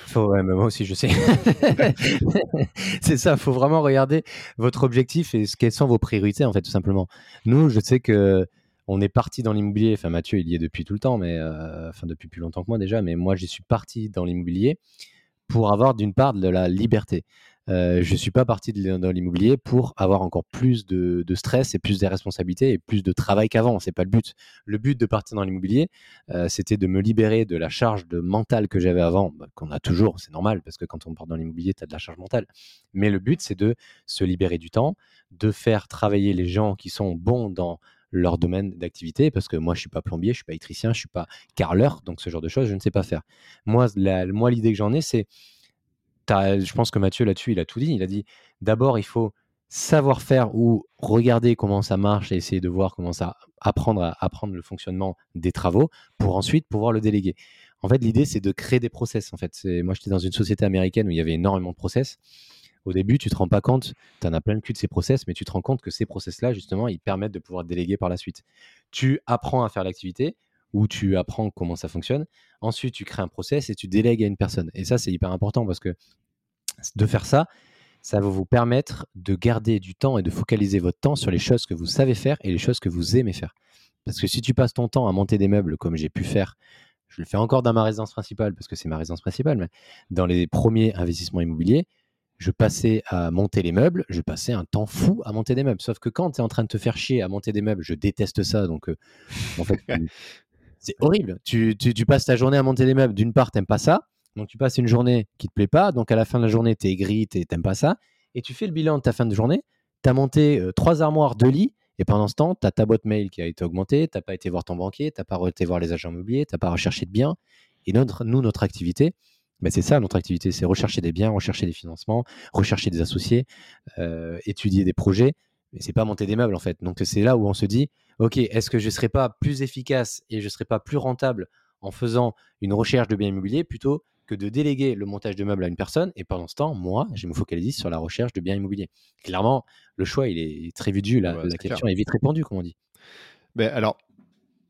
Faut, moi aussi, je sais. c'est ça. Il faut vraiment regarder votre objectif et quelles sont vos priorités, en fait, tout simplement. Nous, je sais que on est parti dans l'immobilier. Enfin, Mathieu, il y est depuis tout le temps, mais euh, enfin depuis plus longtemps que moi déjà. Mais moi, j'y suis parti dans l'immobilier pour avoir d'une part de la liberté. Euh, je ne suis pas parti dans l'immobilier pour avoir encore plus de, stress et plus de responsabilités et plus de travail qu'avant. C'est pas le but. Le but de partir dans l'immobilier, euh, c'était de me libérer de la charge de mentale que j'avais avant, bah, qu'on a toujours, c'est normal, parce que quand on part dans l'immobilier, tu as de la charge mentale. Mais le but, c'est de se libérer du temps, de faire travailler les gens qui sont bons dans leur domaine d'activité, parce que moi, je suis pas plombier, je suis pas électricien, je suis pas carreleur, donc ce genre de choses, je ne sais pas faire. Moi, moi l'idée que j'en ai, c'est je pense que Mathieu là-dessus, il a tout dit. Il a dit d'abord, il faut savoir faire ou regarder comment ça marche et essayer de voir comment ça apprendre à apprendre le fonctionnement des travaux pour ensuite pouvoir le déléguer. En fait, l'idée c'est de créer des process. En fait, moi j'étais dans une société américaine où il y avait énormément de process. Au début, tu te rends pas compte, tu en as plein le cul de ces process, mais tu te rends compte que ces process-là, justement, ils permettent de pouvoir déléguer par la suite. Tu apprends à faire l'activité, ou tu apprends comment ça fonctionne. Ensuite, tu crées un process et tu délègues à une personne. Et ça, c'est hyper important parce que de faire ça, ça va vous permettre de garder du temps et de focaliser votre temps sur les choses que vous savez faire et les choses que vous aimez faire. Parce que si tu passes ton temps à monter des meubles comme j'ai pu faire, je le fais encore dans ma résidence principale parce que c'est ma résidence principale, mais dans les premiers investissements immobiliers, je passais à monter les meubles, je passais un temps fou à monter des meubles. Sauf que quand tu es en train de te faire chier à monter des meubles, je déteste ça. Donc, euh, en fait, c'est horrible. Tu, passes ta journée à monter des meubles. D'une part, t'aimes pas ça. Donc, tu passes une journée qui te plaît pas. Donc, à la fin de la journée, tu es aigri, t'aimes pas ça. Et tu fais le bilan de ta fin de journée. Tu as monté euh, trois armoires, deux lits. Et pendant ce temps, tu as ta boîte mail qui a été augmentée. Tu pas été voir ton banquier. Tu pas été voir les agents immobiliers. Tu pas recherché de biens. Et nous, notre activité, Mais c'est ça notre activité, c'est rechercher des biens, rechercher des financements, rechercher des associés, euh, étudier des projets, mais c'est pas monter des meubles en fait. Donc c'est là où on se dit, ok, est-ce que je ne serais pas plus efficace et je ne serais pas plus rentable en faisant une recherche de biens immobiliers plutôt que de déléguer le montage de meubles à une personne et pendant ce temps, moi, je me focalise sur la recherche de biens immobiliers. Clairement, le choix, il est très vite vu, la, la question est vite répondue, comme on dit.
Mais alors,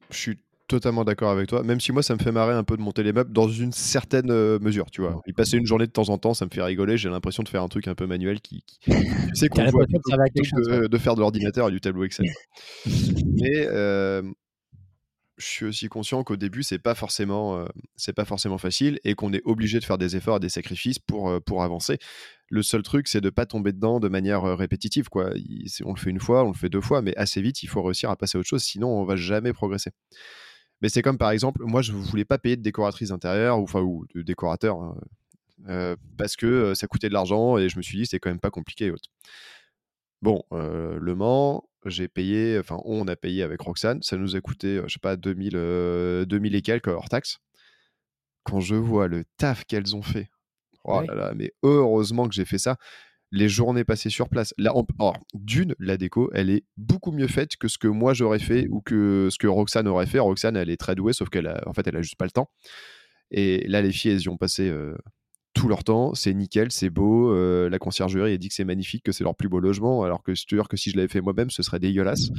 je suis totalement d'accord avec toi, même si moi ça me fait marrer un peu de monter les meubles dans une certaine euh, mesure, tu vois. Y passer une journée de temps en temps, ça me fait rigoler, j'ai l'impression de faire un truc un peu manuel qui, tu sais qu'on voit de, de, faire de l'ordinateur et du tableau Excel. Mais euh, je suis aussi conscient qu'au début c'est pas forcément euh, c'est pas forcément facile et qu'on est obligé de faire des efforts et des sacrifices pour pour avancer. Le seul truc c'est de pas tomber dedans de manière répétitive quoi. on le fait une fois, on le fait deux fois, mais assez vite il faut réussir à passer à autre chose, sinon on va jamais progresser. Mais c'est comme par exemple, moi je ne voulais pas payer de décoratrice intérieure ou, enfin, ou de décorateur hein, euh, parce que euh, ça coûtait de l'argent et je me suis dit c'est quand même pas compliqué. Bon, euh, Le Mans, j'ai payé, enfin on a payé avec Roxane, ça nous a coûté, je sais pas, 2000, 2000 et quelques hors taxes. Quand je vois le taf qu'elles ont fait, oh là là, mais heureusement que j'ai fait ça les journées passées sur place. Là, d'une, la déco, elle est beaucoup mieux faite que ce que moi j'aurais fait ou que ce que Roxane aurait fait. Roxane, elle est très douée, sauf qu'elle a, en fait, elle a juste pas le temps. Et là, les filles, elles y ont passé euh, tout leur temps. C'est nickel, c'est beau. Euh, la conciergerie, elle dit que c'est magnifique, que c'est leur plus beau logement, alors que je que si je l'avais fait moi-même, ce serait dégueulasse.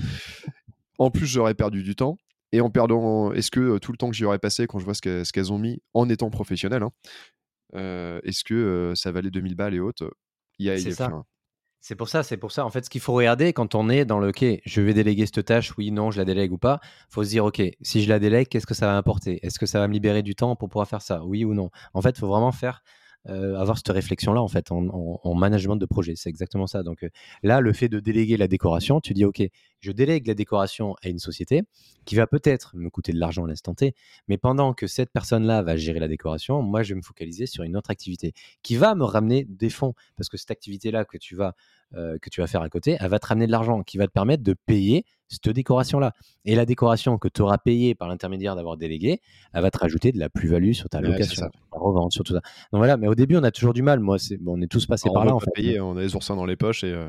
En plus, j'aurais perdu du temps. Et en perdant, est-ce que euh, tout le temps que j'y aurais passé quand je vois ce qu'elles ont mis en étant professionnel, hein, est-ce que ça valait 2000 balles et autres?
C'est ça. C'est pour ça, c'est pour ça. En fait, ce qu'il faut regarder quand on est dans le OK, je vais déléguer cette tâche, oui, non, je la délègue ou pas. Il faut se dire OK, si je la délègue, qu'est-ce que ça va apporter Est-ce que ça va me libérer du temps pour pouvoir faire ça? Oui ou non? En fait, il faut vraiment faire euh, avoir cette réflexion-là en fait en, management de projet. C'est exactement ça. Donc euh, là, le fait de déléguer la décoration, tu dis ok, je délègue la décoration à une société qui va peut-être me coûter de l'argent à l'instant T, mais pendant que cette personne-là va gérer la décoration, moi je vais me focaliser sur une autre activité qui va me ramener des fonds parce que cette activité-là que tu vas euh, que tu vas faire à côté, elle va te ramener de l'argent qui va te permettre de payer cette décoration-là. Et la décoration que tu auras payée par l'intermédiaire d'avoir délégué, elle va te rajouter de la plus-value sur ta location, sur ta revente, sur tout ça. Donc voilà, mais au début, on a toujours du mal. Moi, bon, on est tous passés par là.
On fait. payer, on a les oursins dans les poches et. Euh,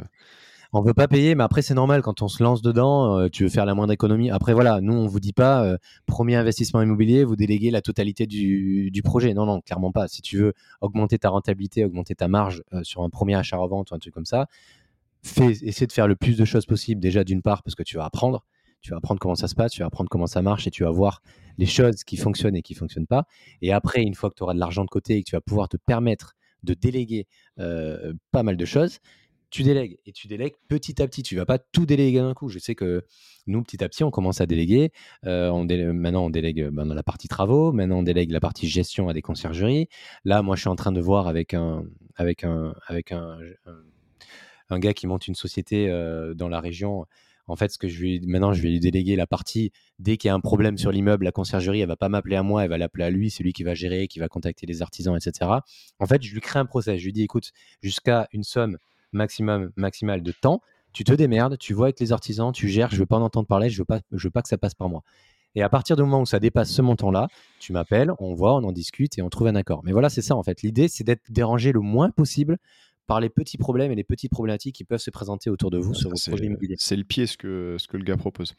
on veut pas payer, mais après c'est normal quand on se lance dedans, euh, tu veux faire la moindre économie. Après voilà, nous on vous dit pas euh, premier investissement immobilier, vous déléguez la totalité du, projet. Non non, clairement pas. Si tu veux augmenter ta rentabilité, augmenter ta marge sur un premier achat revente ou un truc comme ça, fais essaie de faire le plus de choses possible déjà d'une part parce que tu vas apprendre tu vas apprendre comment ça se passe, tu vas apprendre comment ça marche et tu vas voir les choses qui fonctionnent et qui ne fonctionnent pas. Et après, une fois que tu auras de l'argent de côté et que tu vas pouvoir te permettre de déléguer euh, pas mal de choses, tu délègues et tu délègues petit à petit. Tu vas pas tout déléguer d'un coup. Je sais que nous, petit à petit, on commence à déléguer. Euh, on maintenant, on délègue ben, la partie travaux. Maintenant, on délègue la partie gestion à des conciergeries. Là, moi, je suis en train de voir avec un, avec un, avec un, gars qui monte une société euh, dans la région en fait, ce que je vais maintenant, je vais lui déléguer la partie. Dès qu'il y a un problème sur l'immeuble, la conciergerie, elle va pas m'appeler à moi, elle va l'appeler à lui, c'est lui qui va gérer, qui va contacter les artisans, etc. En fait, je lui crée un process. Je lui dis, écoute, jusqu'à une somme maximum, maximale de temps, tu te démerdes, tu vois avec les artisans, tu gères. Je veux pas en entendre parler, je veux pas, je veux pas que ça passe par moi. Et à partir du moment où ça dépasse ce montant-là, tu m'appelles, on voit, on en discute et on trouve un accord. Mais voilà, c'est ça en fait. L'idée, c'est d'être dérangé le moins possible par les petits problèmes et les petites problématiques qui peuvent se présenter autour de vous sur vos projets immobiliers.
C'est le pied ce que, ce que le gars propose.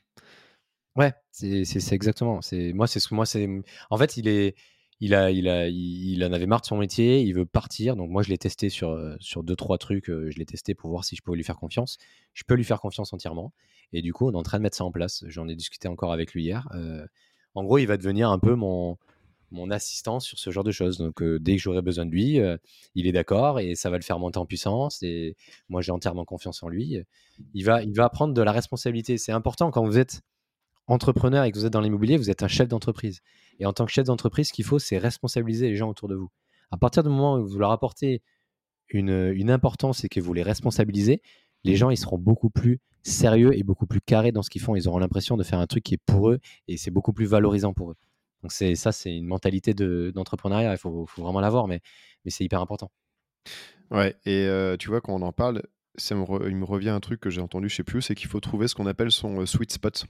Ouais, c'est exactement. C'est moi, c'est ce que moi c'est. En fait, il est, il a, il a, il, en avait marre de son métier. Il veut partir. Donc moi, je l'ai testé sur euh, sur deux trois trucs. Euh, je l'ai testé pour voir si je pouvais lui faire confiance. Je peux lui faire confiance entièrement. Et du coup, on est en train de mettre ça en place. J'en ai discuté encore avec lui hier. Euh, en gros, il va devenir un peu mon mon assistant sur ce genre de choses. Donc, dès que j'aurai besoin de lui, il est d'accord et ça va le faire monter en puissance. Et moi, j'ai entièrement confiance en lui. Il va, il va prendre de la responsabilité. C'est important quand vous êtes entrepreneur et que vous êtes dans l'immobilier, vous êtes un chef d'entreprise. Et en tant que chef d'entreprise, ce qu'il faut, c'est responsabiliser les gens autour de vous. À partir du moment où vous leur apportez une, importance et que vous les responsabilisez, les gens ils seront beaucoup plus sérieux et beaucoup plus carrés dans ce qu'ils font. Ils auront l'impression de faire un truc qui est pour eux et c'est beaucoup plus valorisant pour eux. Donc ça, c'est une mentalité d'entrepreneuriat. il faut, vraiment l'avoir, mais, c'est hyper important.
Ouais, et tu vois, quand on en parle, ça il me revient un truc que j'ai entendu, sais plus, c'est qu'il faut trouver ce qu'on appelle son sweet spot.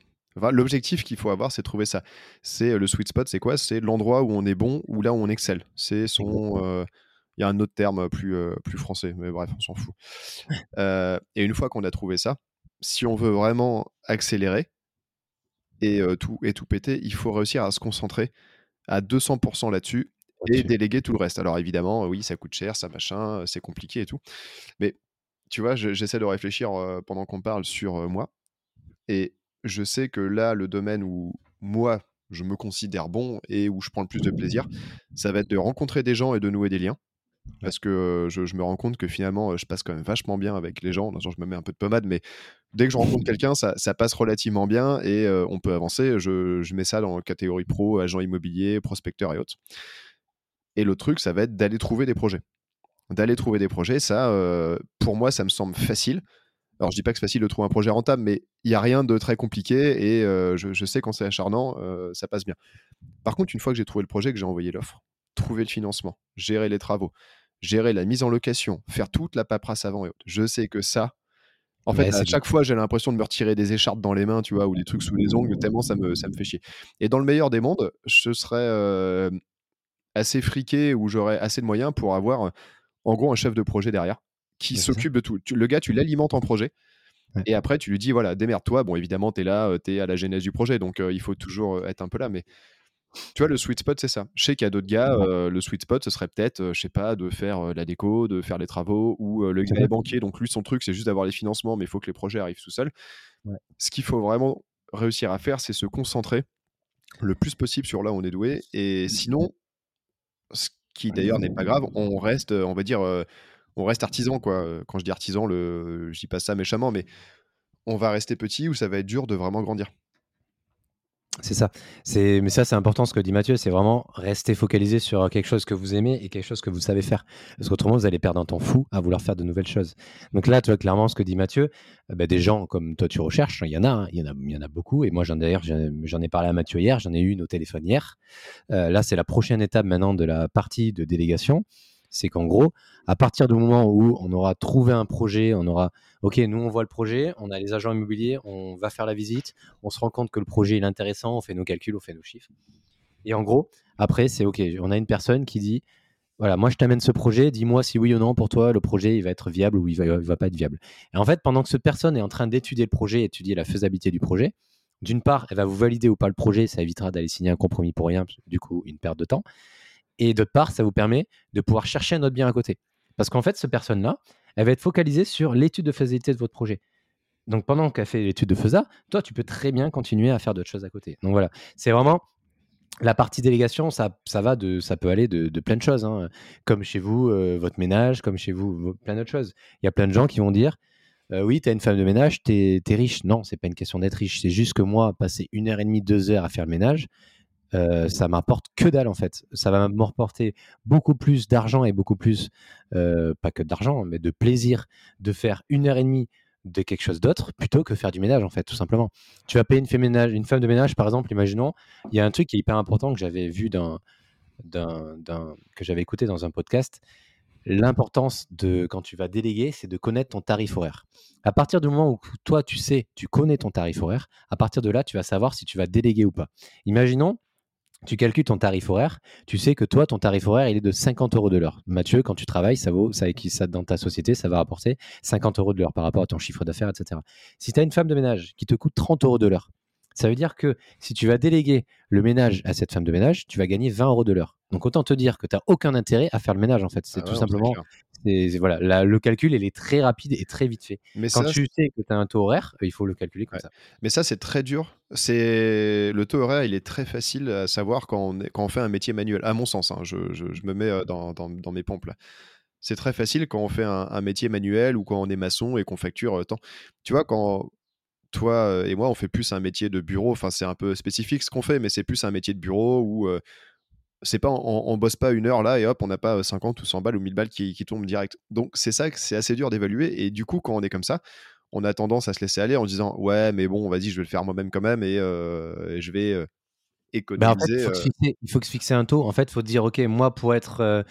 L'objectif qu'il faut avoir, c'est trouver ça. C'est le sweet spot, c'est quoi? C'est l'endroit où on est bon, ou là où on excelle. C'est son. Il y a un autre terme plus, plus français, mais bref, on s'en fout. et une fois qu'on a trouvé ça, si on veut vraiment accélérer et, tout, et tout péter, il faut réussir à se concentrer à 200% là-dessus et déléguer tout le reste. Alors évidemment, oui, ça coûte cher, ça machin, c'est compliqué et tout. Mais tu vois, j'essaie de réfléchir pendant qu'on parle sur moi. Et je sais que là, le domaine où moi, je me considère bon et où je prends le plus de plaisir, ça va être de rencontrer des gens et de nouer des liens. Parce que je, me rends compte que finalement, je passe quand même vachement bien avec les gens. Genre, je me mets un peu de pommade, mais dès que je rencontre quelqu'un, ça, passe relativement bien et on peut avancer. Je, je, mets ça dans catégorie pro, agent immobilier, prospecteur et autres. Et le truc, ça va être d'aller trouver des projets. D'aller trouver des projets, ça, pour moi, ça me semble facile. Alors, je dis pas que c'est facile de trouver un projet rentable, mais il n'y a rien de très compliqué et je, sais quand c'est acharnant, ça passe bien. Par contre, une fois que j'ai trouvé le projet, que j'ai envoyé l'offre, trouver le financement, gérer les travaux, gérer la mise en location, faire toute la paperasse avant et autres, je sais que ça, en fait, à chaque fois, j'ai l'impression de me retirer des écharpes dans les mains, tu vois, ou des trucs sous les ongles, tellement ça me, ça me fait chier. Et dans le meilleur des mondes, je serais assez friqué ou j'aurais assez de moyens pour avoir, en gros, un chef de projet derrière qui s'occupe de tout. le gars, tu l'alimentes en projet. Et après, tu lui dis, voilà, démerde-toi. Bon, évidemment, tu es là, tu es à la genèse du projet, donc il faut toujours être un peu là. Mais tu vois, le sweet spot, c'est ça. Je sais qu'il y a d'autres gars, le sweet spot, ce serait peut-être, je sais pas, de faire la déco, de faire les travaux, ou le gars est banquier, donc lui, son truc, c'est juste d'avoir les financements, mais il faut que les projets arrivent tout seuls. Ce qu'il faut vraiment réussir à faire, c'est se concentrer le plus possible sur là où on est doué. Et sinon, ce qui d'ailleurs n'est pas grave, on reste, on va dire, on reste artisan, quoi. Quand je dis artisan, le, je dis pas ça méchamment, mais on va rester petit ou ça va être dur de vraiment grandir.
C'est ça. C'est, mais ça, c'est important ce que dit Mathieu. C'est vraiment rester focalisé sur quelque chose que vous aimez et quelque chose que vous savez faire. Parce qu'autrement, vous allez perdre un temps fou à vouloir faire de nouvelles choses. Donc là, tu vois clairement ce que dit Mathieu. Euh, bah, des gens comme toi, tu recherches. Il y en a, hein. il y en a, en a beaucoup. Et moi, j'en d'ailleurs, j'en ai parlé à Mathieu hier. J'en ai eu une au téléphone hier. Euh, là, c'est la prochaine étape maintenant de la partie de délégation c'est qu'en gros, à partir du moment où on aura trouvé un projet, on aura, ok, nous on voit le projet, on a les agents immobiliers, on va faire la visite, on se rend compte que le projet est intéressant, on fait nos calculs, on fait nos chiffres. Et en gros, après, c'est ok, on a une personne qui dit, voilà, moi je t'amène ce projet, dis-moi si oui ou non pour toi le projet va être viable ou il va, va pas être viable. Et en fait, pendant que cette personne est en train d'étudier le projet, étudier la faisabilité du projet, d'une part, elle va vous valider ou pas le projet, ça évitera d'aller signer un compromis pour rien, du coup, une perte de temps. Et d'autre part, ça vous permet de pouvoir chercher un autre bien à côté. Parce qu'en fait, cette personne-là, elle va être focalisée sur l'étude de faisabilité de votre projet. Donc pendant qu'elle fait l'étude de FAISA, toi, tu peux très bien continuer à faire d'autres choses à côté. Donc voilà, c'est vraiment la partie délégation, ça, ça va de, ça peut aller de, plein de choses, hein. comme chez vous, euh, votre ménage, comme chez vous, plein d'autres choses. Il y a plein de gens qui vont dire, euh, oui, tu as une femme de ménage, tu es, es, riche. Non, c'est pas une question d'être riche, c'est juste que moi, passer une heure et demie, deux heures à faire le ménage, euh, ça m'apporte que dalle en fait. Ça va me rapporter beaucoup plus d'argent et beaucoup plus, euh, pas que d'argent, mais de plaisir de faire une heure et demie de quelque chose d'autre plutôt que faire du ménage en fait, tout simplement. Tu vas payer une femme, ménage, une femme de ménage par exemple, imaginons, il y a un truc qui est hyper important que j'avais vu d'un, que j'avais écouté dans un podcast. L'importance de quand tu vas déléguer, c'est de connaître ton tarif horaire. À partir du moment où toi tu sais, tu connais ton tarif horaire, à partir de là, tu vas savoir si tu vas déléguer ou pas. Imaginons, tu calcules ton tarif horaire, tu sais que toi, ton tarif horaire, il est de 50 euros de l'heure. Mathieu, quand tu travailles, ça vaut, ça, ça dans ta société, ça va rapporter 50 euros de l'heure par rapport à ton chiffre d'affaires, etc. Si tu as une femme de ménage qui te coûte 30 euros de l'heure, ça veut dire que si tu vas déléguer le ménage à cette femme de ménage, tu vas gagner 20 euros de l'heure. Donc autant te dire que tu n'as aucun intérêt à faire le ménage en fait. C'est ah tout simplement voilà, le calcul, il est très rapide et très vite fait. Mais Quand tu sais que tu as un taux horaire, il faut le calculer comme ça.
Mais ça, c'est très dur. C'est le taux horaire, il est très facile à savoir quand on, quand on fait un métier manuel. À mon sens, hein, je, me mets euh, dans, dans, mes pompes là. C'est très facile quand on fait un, métier manuel ou quand on est maçon et qu'on facture euh, tant. Tu vois, quand toi euh, et moi, on fait plus un métier de bureau. Enfin, c'est un peu spécifique ce qu'on fait, mais c'est plus un métier de bureau où c'est pas on, bosse pas une heure là et hop on n'a pas 50 ou 100 balles ou 1000 balles qui, tombent direct. Donc c'est ça que c'est assez dur d'évaluer et du coup quand on est comme ça on a tendance à se laisser aller en disant ouais mais bon vas-y je vais le faire moi-même quand même et, euh, je vais euh, économiser
bah, il, faut se fixer un taux. En fait il faut dire ok moi pour être euh,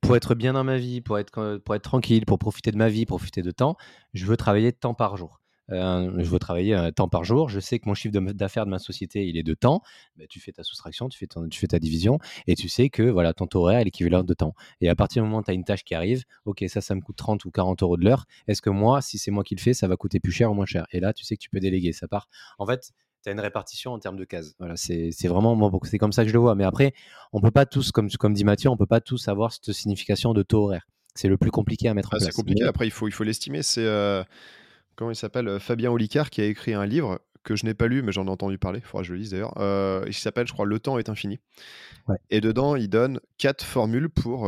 pour être bien dans ma vie pour être pour être tranquille pour profiter de ma vie profiter de temps je veux travailler de temps par jour. euh, je veux travailler un temps par jour, je sais que mon chiffre d'affaires de ma société, il est de temps, bah, tu fais ta soustraction, tu fais, tu fais ta division, et tu sais que voilà, ton taux horaire est l'équivalent de temps. Et à partir du moment où tu as une tâche qui arrive, ok, ça, ça me coûte 30 ou 40 euros de l'heure, est-ce que moi, si c'est moi qui le fais, ça va coûter plus cher ou moins cher? Et là, tu sais que tu peux déléguer, ça part. En fait, tu as une répartition en termes de cases. Voilà, c'est vraiment bon, c'est comme ça que je le vois. Mais après, on peut pas tous, comme, comme dit Mathieu, on peut pas tous avoir cette signification de taux horaire. C'est le plus compliqué à mettre en ah, place.
C'est compliqué. Après, il faut il faut l'estimer. C'est euh, comment il s'appelle euh, Fabien Olicard qui a écrit un livre que je n'ai pas lu, mais j'en ai entendu parler. Il faudra que je le lise d'ailleurs. Euh, il s'appelle, je crois, Le temps est infini. Et dedans, il donne quatre formules pour.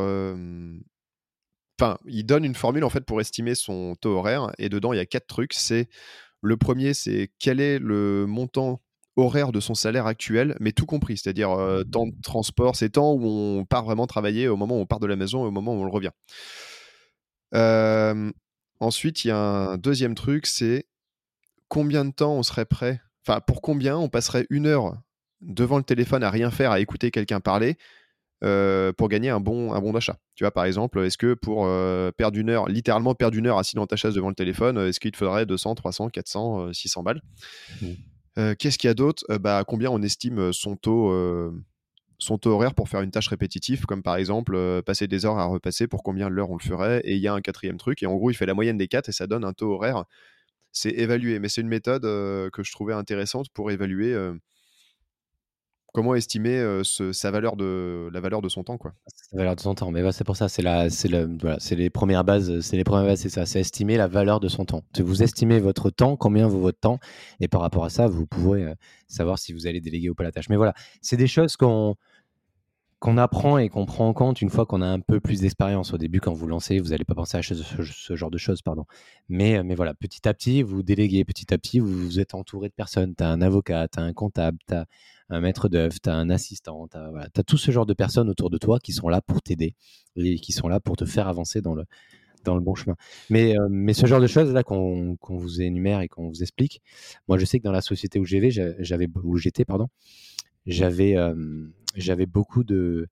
Enfin, il donne une formule en fait pour estimer son taux horaire. Et dedans, il y a quatre trucs. C'est le premier, c'est quel est le montant horaire de son salaire actuel, mais tout compris, c'est-à-dire temps de transport, c'est temps où on part vraiment travailler, au moment où on part de la maison et au moment où on revient. Ensuite, il y a un deuxième truc, c'est combien de temps on serait prêt, enfin pour combien on passerait une heure devant le téléphone à rien faire, à écouter quelqu'un parler, pour gagner un bon, un bon d'achat? Tu vois, par exemple, est-ce que pour perdre une heure, littéralement perdre une heure assis dans ta chaise devant le téléphone, est-ce qu'il te faudrait 200, 300, 400, 600 balles? Mmh. Qu'est-ce qu'il y a d'autre? Bah, Combien on estime son taux, son taux horaire pour faire une tâche répétitive, comme par exemple passer des heures à repasser, pour combien l'heure on le ferait Et il y a un quatrième truc, et en gros, il fait la moyenne des quatre et ça donne un taux horaire. C'est évalué, mais c'est une méthode que je trouvais intéressante pour évaluer comment estimer sa valeur de la valeur de son temps quoi?
La valeur de son temps, mais c'est pour ça, c'est la, c'est voilà, c'est les premières bases, c'est les premières bases, c'est ça, c'est estimer la valeur de son temps. Vous estimez votre temps, combien vaut votre temps, et par rapport à ça, vous pouvez savoir si vous allez déléguer ou pas la tâche. Mais voilà, c'est des choses qu'on qu'on apprend et qu'on prend en compte une fois qu'on a un peu plus d'expérience. Au début, quand vous lancez, vous n'allez pas penser à ce, genre de choses, pardon. Mais, mais voilà, petit à petit, vous déléguez, petit à petit, vous, êtes entouré de personnes. Tu as un avocat, tu as un comptable, tu as un maître d'œuvre, tu as un assistant, tu as, tout ce genre de personnes autour de toi qui sont là pour t'aider et qui sont là pour te faire avancer dans le, dans le bon chemin. Mais, euh, mais ce genre de choses là qu'on vous énumère et qu'on vous explique, moi je sais que dans la société où j'étais, pardon, j'avais, euh, j'avais beaucoup de,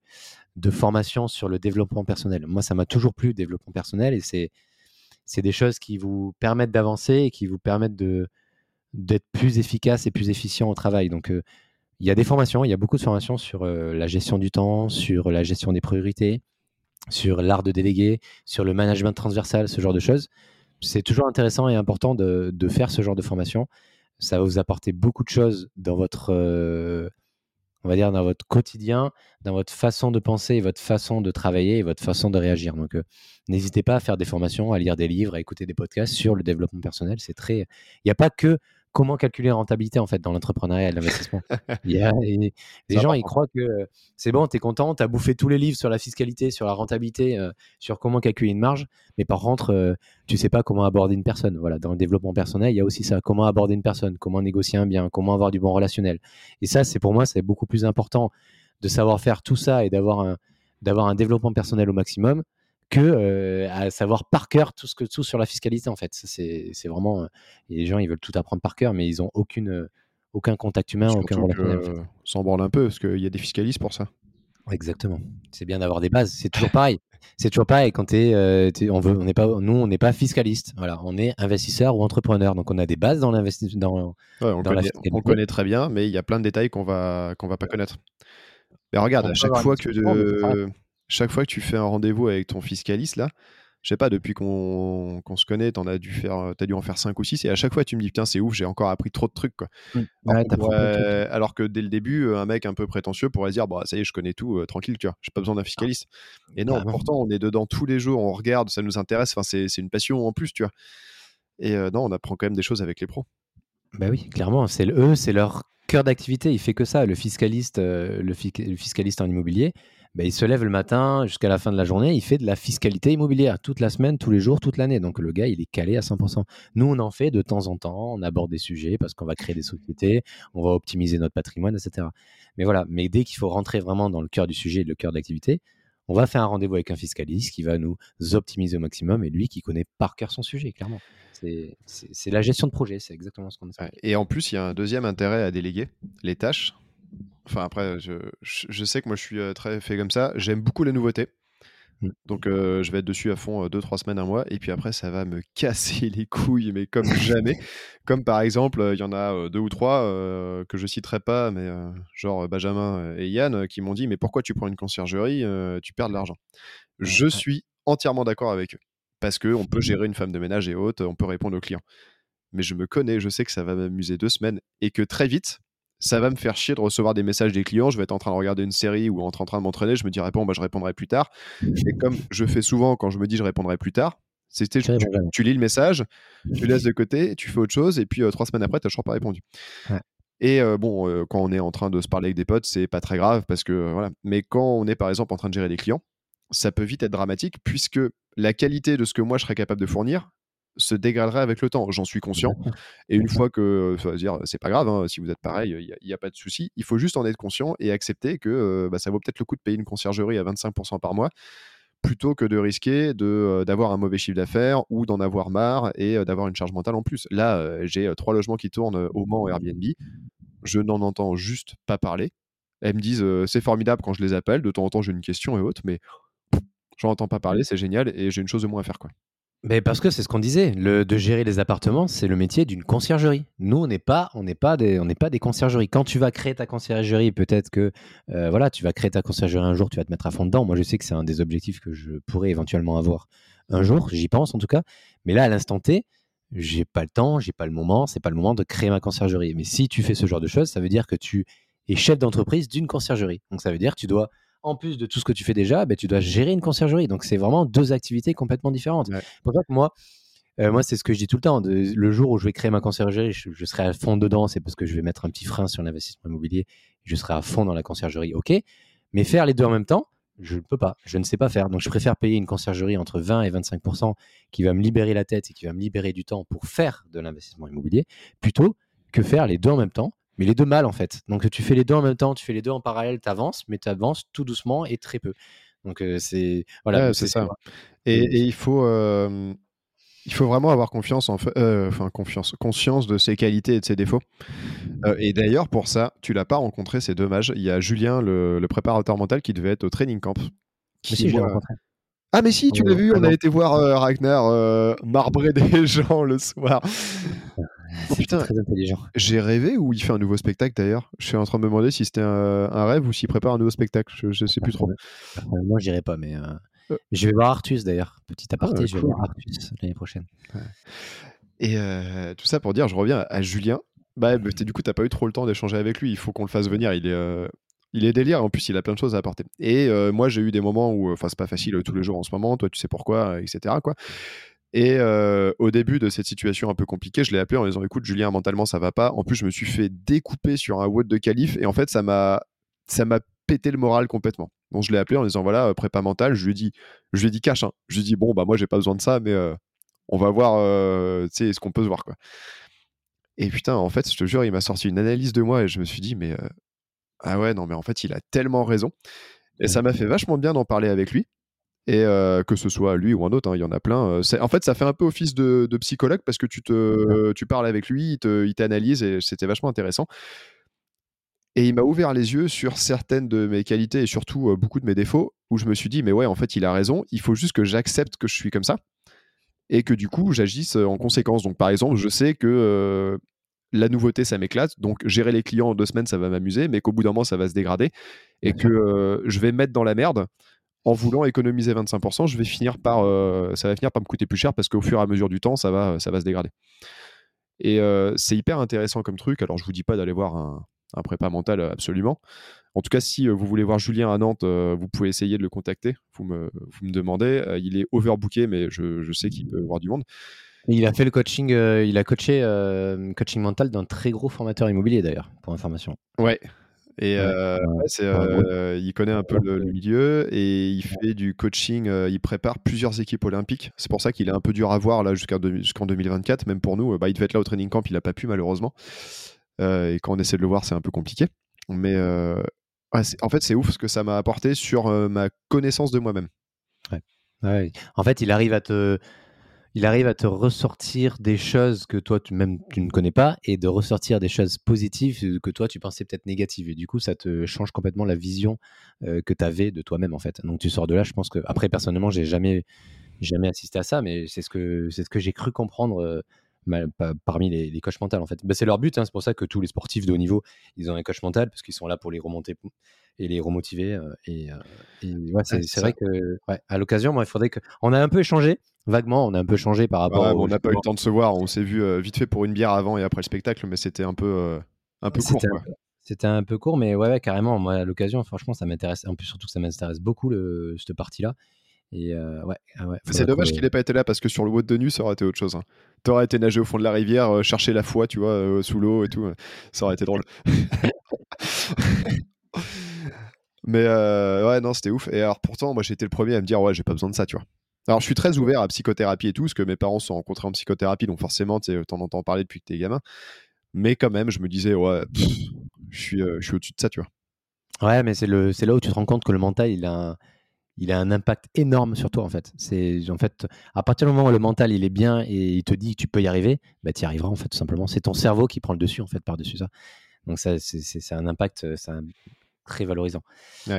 de formations sur le développement personnel. Moi, ça m'a toujours plu le développement personnel et c'est, des choses qui vous permettent d'avancer et qui vous permettent de, d'être plus efficace et plus efficient au travail. Donc, euh, il y a des formations, il y a beaucoup de formations sur euh, la gestion du temps, sur la gestion des priorités, sur l'art de déléguer, sur le management transversal, ce genre de choses. C'est toujours intéressant et important de, faire ce genre de formation. Ça va vous apporter beaucoup de choses dans votre, euh, on va dire, dans votre quotidien, dans votre façon de penser, votre façon de travailler et votre façon de réagir. Donc, euh, n'hésitez pas à faire des formations, à lire des livres, à écouter des podcasts sur le développement personnel. C'est très, il n'y a pas que comment calculer la rentabilité en fait dans l'entrepreneuriat et l'investissement? les gens, ils croient que c'est bon, tu es content, tu as bouffé tous les livres sur la fiscalité, sur la rentabilité, euh, sur comment calculer une marge, mais par contre, euh, tu sais pas comment aborder une personne. Voilà, dans le développement personnel, il y a aussi ça, comment aborder une personne, comment négocier un bien, comment avoir du bon relationnel. Et ça, c'est pour moi, c'est beaucoup plus important de savoir faire tout ça et d'avoir un, d'avoir un développement personnel au maximum que euh, à savoir par cœur tout ce que tout sur la fiscalité en fait. C'est vraiment euh, les gens ils veulent tout apprendre par cœur mais ils ont aucune aucun contact humain, aucun
relationnel. S'en branle un peu parce qu'il y a des fiscalistes pour ça.
Exactement. C'est bien d'avoir des bases. C'est toujours pareil. C'est toujours pareil quand es, on veut, on n'est pas, nous on n'est pas fiscaliste. Voilà, on est investisseur ou entrepreneur. Donc on a des bases dans l'investissement.
on, on, connaît très bien, mais il y a plein de détails qu'on va qu'on va pas connaître. Mais regarde, à chaque fois que de chaque fois que tu fais un rendez-vous avec ton fiscaliste, là, je sais pas, depuis qu'on se connaît, tu as dû faire, as dû en faire 5 ou 6, et à chaque fois tu me dis, putain, c'est ouf, j'ai encore appris trop de trucs. Quoi. Mmh. Alors, que dès le début, un mec un peu prétentieux pourrait dire, bah, ça y est, je connais tout, euh, tranquille, tu vois, j'ai pas besoin d'un fiscaliste. Et non, pourtant, on est dedans tous les jours, on regarde, ça nous intéresse, enfin, c'est une passion en plus, tu vois. Et euh, non, on apprend quand même des choses avec les pros.
Bah oui, clairement, c'est eux, c'est leur cœur d'activité, il fait que ça, le fiscaliste, euh, le, le fiscaliste en immobilier bah, il se lève le matin jusqu'à la fin de la journée, il fait de la fiscalité immobilière toute la semaine, tous les jours, toute l'année. Donc le gars, il est calé à 100%. Nous, on en fait de temps en temps, on aborde des sujets parce qu'on va créer des sociétés, on va optimiser notre patrimoine, etc. Mais voilà, mais dès qu'il faut rentrer vraiment dans le cœur du sujet, le cœur de l'activité, on va faire un rendez-vous avec un fiscaliste qui va nous optimiser au maximum et lui qui connaît par cœur son sujet, clairement. C'est la gestion de projet, c'est exactement ce qu'on essaie.
Et en plus, il y a un deuxième intérêt à déléguer les tâches. Enfin, après, je, sais que moi, je suis euh, très fait comme ça. J'aime beaucoup les nouveautés. Mmh. Donc je vais être dessus à fond 2-3 semaines, un mois, et puis après ça va me casser les couilles, mais comme jamais. comme par exemple, il y en a deux ou trois que je citerai pas, mais genre Benjamin et Yann qui m'ont dit mais pourquoi tu prends une conciergerie, tu perds de l'argent? Je suis entièrement d'accord avec eux parce qu'on peut gérer une femme de ménage et autres, on peut répondre aux clients. Mais je me connais, je sais que ça va m'amuser deux semaines et que très vite, ça va me faire chier de recevoir des messages des clients. Je vais être en train de regarder une série ou en train de m'entraîner. Je me dirai, bon, bah, je répondrai plus tard. Et comme je fais souvent quand je me dis je répondrai plus tard, c'était tu, lis le message, tu laisses de côté, tu fais autre chose, et puis trois semaines après, tu n'as toujours pas répondu. Et bon, quand on est en train de se parler avec des potes, c'est pas très grave parce que voilà. Mais quand on est par exemple en train de gérer des clients, ça peut vite être dramatique puisque la qualité de ce que moi je serais capable de fournir se dégraderait avec le temps. J'en suis conscient. Et une fois que, dire, c'est pas grave, hein, si vous êtes pareil, il n'y a, pas de souci. Il faut juste en être conscient et accepter que bah, ça vaut peut-être le coup de payer une conciergerie à 25% par mois plutôt que de risquer de, d'avoir un mauvais chiffre d'affaires ou d'en avoir marre et d'avoir une charge mentale en plus. Là, j'ai trois logements qui tournent au Mans Airbnb. Je n'en entends juste pas parler. Elles me disent c'est formidable quand je les appelle. De temps en temps, j'ai une question et autres, mais j'en entends pas parler. C'est génial et j'ai une chose de moins à faire. Quoi.
Mais parce que c'est ce qu'on disait, le, de gérer les appartements, c'est le métier d'une conciergerie. Nous, on n'est pas, on n'est pas des, on n'est pas des conciergeries. Quand tu vas créer ta conciergerie, peut-être que, euh, voilà, tu vas créer ta conciergerie un jour, tu vas te mettre à fond dedans. Moi, je sais que c'est un des objectifs que je pourrais éventuellement avoir un jour. J'y pense en tout cas. Mais là, à l'instant T, j'ai pas le temps, j'ai pas le moment. C'est pas le moment de créer ma conciergerie. Mais si tu fais ce genre de choses, ça veut dire que tu es chef d'entreprise d'une conciergerie. Donc ça veut dire que tu dois en plus de tout ce que tu fais déjà, ben, tu dois gérer une conciergerie. Donc, c'est vraiment deux activités complètement différentes. Pour ça que moi, euh, moi, c'est ce que je dis tout le temps. le jour où je vais créer ma conciergerie, je, serai à fond dedans. C'est parce que je vais mettre un petit frein sur l'investissement immobilier. Je serai à fond dans la conciergerie. OK. Mais faire les deux en même temps, je ne peux pas. Je ne sais pas faire. Donc, je préfère payer une conciergerie entre 20 et 25% qui va me libérer la tête et qui va me libérer du temps pour faire de l'investissement immobilier plutôt que faire les deux en même temps mais les deux mal en fait. Donc tu fais les deux en même temps, tu fais les deux en parallèle, tu avances, mais tu avances tout doucement et très peu. Donc c'est voilà,
c'est ça. Et, il faut il faut vraiment avoir confiance en euh, enfin confiance, conscience de ses qualités et de ses défauts. Euh, et d'ailleurs pour ça, tu l'as pas rencontré, c'est dommage. Il y a Julien, le, préparateur mental, qui devait être au training camp.
Qui, si, je rencontré.
Ah mais si, tu l'as vu, on a été voir euh, Ragnar marbrer des gens le soir.
Oh, putain, très intelligent.
J'ai rêvé ou il fait un nouveau spectacle d'ailleurs Je suis en train de me demander si c'était un, rêve ou s'il prépare un nouveau spectacle. Je, ne sais plus trop.
moi, j'irai pas, mais euh, euh. je vais voir Artus d'ailleurs. Petit aparté, ah, je vais voir Artus l'année prochaine.
Et euh, tout ça pour dire, je reviens à Julien. Bah, bah du coup, t'as pas eu trop le temps d'échanger avec lui. Il faut qu'on le fasse venir. Il est, il est délire. En plus, il a plein de choses à apporter. Et moi, j'ai eu des moments où, enfin, c'est pas facile tous les jours en ce moment. Toi, tu sais pourquoi, etc. Quoi. Et au début de cette situation un peu compliquée, je l'ai appelé en disant écoute Julien mentalement ça va pas. En plus je me suis fait découper sur un WOD de qualif et en fait ça m'a ça m'a pété le moral complètement. Donc je l'ai appelé en disant voilà prépa mental. Je lui ai dit je lui ai dit cash. Hein. Je lui ai dit bon bah moi j'ai pas besoin de ça mais on va voir tu sais ce qu'on peut se voir quoi. Et putain en fait je te jure il m'a sorti une analyse de moi et je me suis dit mais ah ouais non mais en fait il a tellement raison. Et ça m'a fait vachement bien d'en parler avec lui et que ce soit lui ou un autre, hein, il y en a plein. en fait, ça fait un peu office de, psychologue parce que tu, te, tu parles avec lui, il t'analyse et c'était vachement intéressant. Et il m'a ouvert les yeux sur certaines de mes qualités et surtout beaucoup de mes défauts où je me suis dit, mais ouais, en fait, il a raison, il faut juste que j'accepte que je suis comme ça et que du coup, j'agisse en conséquence. Donc, par exemple, je sais que la nouveauté, ça m'éclate. Donc, gérer les clients en deux semaines, ça va m'amuser, mais qu'au bout d'un moment, ça va se dégrader et que je vais mettre dans la merde en voulant économiser 25%, je vais finir par, euh, ça va finir par me coûter plus cher parce qu'au fur et à mesure du temps, ça va, ça va se dégrader. Et euh, c'est hyper intéressant comme truc. Alors, je vous dis pas d'aller voir un, prépa mental absolument. En tout cas, si euh, vous voulez voir Julien à Nantes, vous pouvez essayer de le contacter. Vous me, vous me demandez. il est overbooké, mais je, sais qu'il peut voir du monde.
Il a fait le coaching, il a coaché coaching mental d'un très gros formateur immobilier d'ailleurs, pour information.
Ouais, et euh, euh, il connaît un peu le, milieu et il fait du coaching. Euh, il prépare plusieurs équipes olympiques. C'est pour ça qu'il est un peu dur à voir là jusqu'en 2024. Même pour nous, bah, il devait être là au training camp, il n'a pas pu malheureusement. et quand on essaie de le voir, c'est un peu compliqué. Mais en fait, c'est ouf ce que ça m'a apporté sur ma connaissance de moi-même.
En fait, il arrive à te il arrive à te ressortir des choses que toi, tu, même tu ne connais pas, et de ressortir des choses positives que toi, tu pensais peut-être négatives. Et du coup, ça te change complètement la vision euh, que tu avais de toi-même, en fait. Donc, tu sors de là, je pense que. Après, personnellement, j'ai jamais, jamais assisté à ça, mais c'est ce que, c'est ce que j'ai cru comprendre. Euh, parmi les, les coachs mentaux en fait. Bah, c'est leur but, hein, c'est pour ça que tous les sportifs de haut niveau, ils ont un coach mental parce qu'ils sont là pour les remonter et les remotiver. Euh, et, ouais, c'est vrai que à l'occasion, moi, il faudrait que. On a un peu échangé vaguement, on a un peu changé par rapport.
on n'a pas eu le temps de se voir. On s'est vu euh, vite fait pour une bière avant et après le spectacle, mais c'était un peu, euh, un peu court.
C'était un peu court, mais ouais, carrément. Moi, à l'occasion, franchement, ça m'intéresse. En plus, surtout que ça m'intéresse beaucoup le, cette partie-là. Et euh, ouais, ah
c'est dommage qu'il n'ait pas été là parce que sur le WOD de nu, ça aurait été autre chose. Hein. Tu aurais été nager au fond de la rivière, chercher la foi, tu vois, sous l'eau et tout. Ça aurait été drôle. Mais ouais, non, c'était ouf. Et alors pourtant, moi, j'étais le premier à me dire, ouais, j'ai pas besoin de ça, tu vois. Alors, je suis très ouvert à psychothérapie et tout, parce que mes parents sont rencontrés en psychothérapie, donc forcément, tu en entends parler depuis que t'es gamin. Mais quand même, je me disais, ouais, je suis, euh, je suis au-dessus de ça, tu vois.
Ouais, mais c'est là où tu te rends compte que le mental, il a un, il a un impact énorme sur toi, en fait. En fait, à partir du moment où le mental, il est bien et il te dit que tu peux y arriver, bah, tu y arriveras, en fait, tout simplement. C'est ton cerveau qui prend le dessus, en fait, par-dessus ça. Donc, ça, c'est un impact, ça, très valorisant.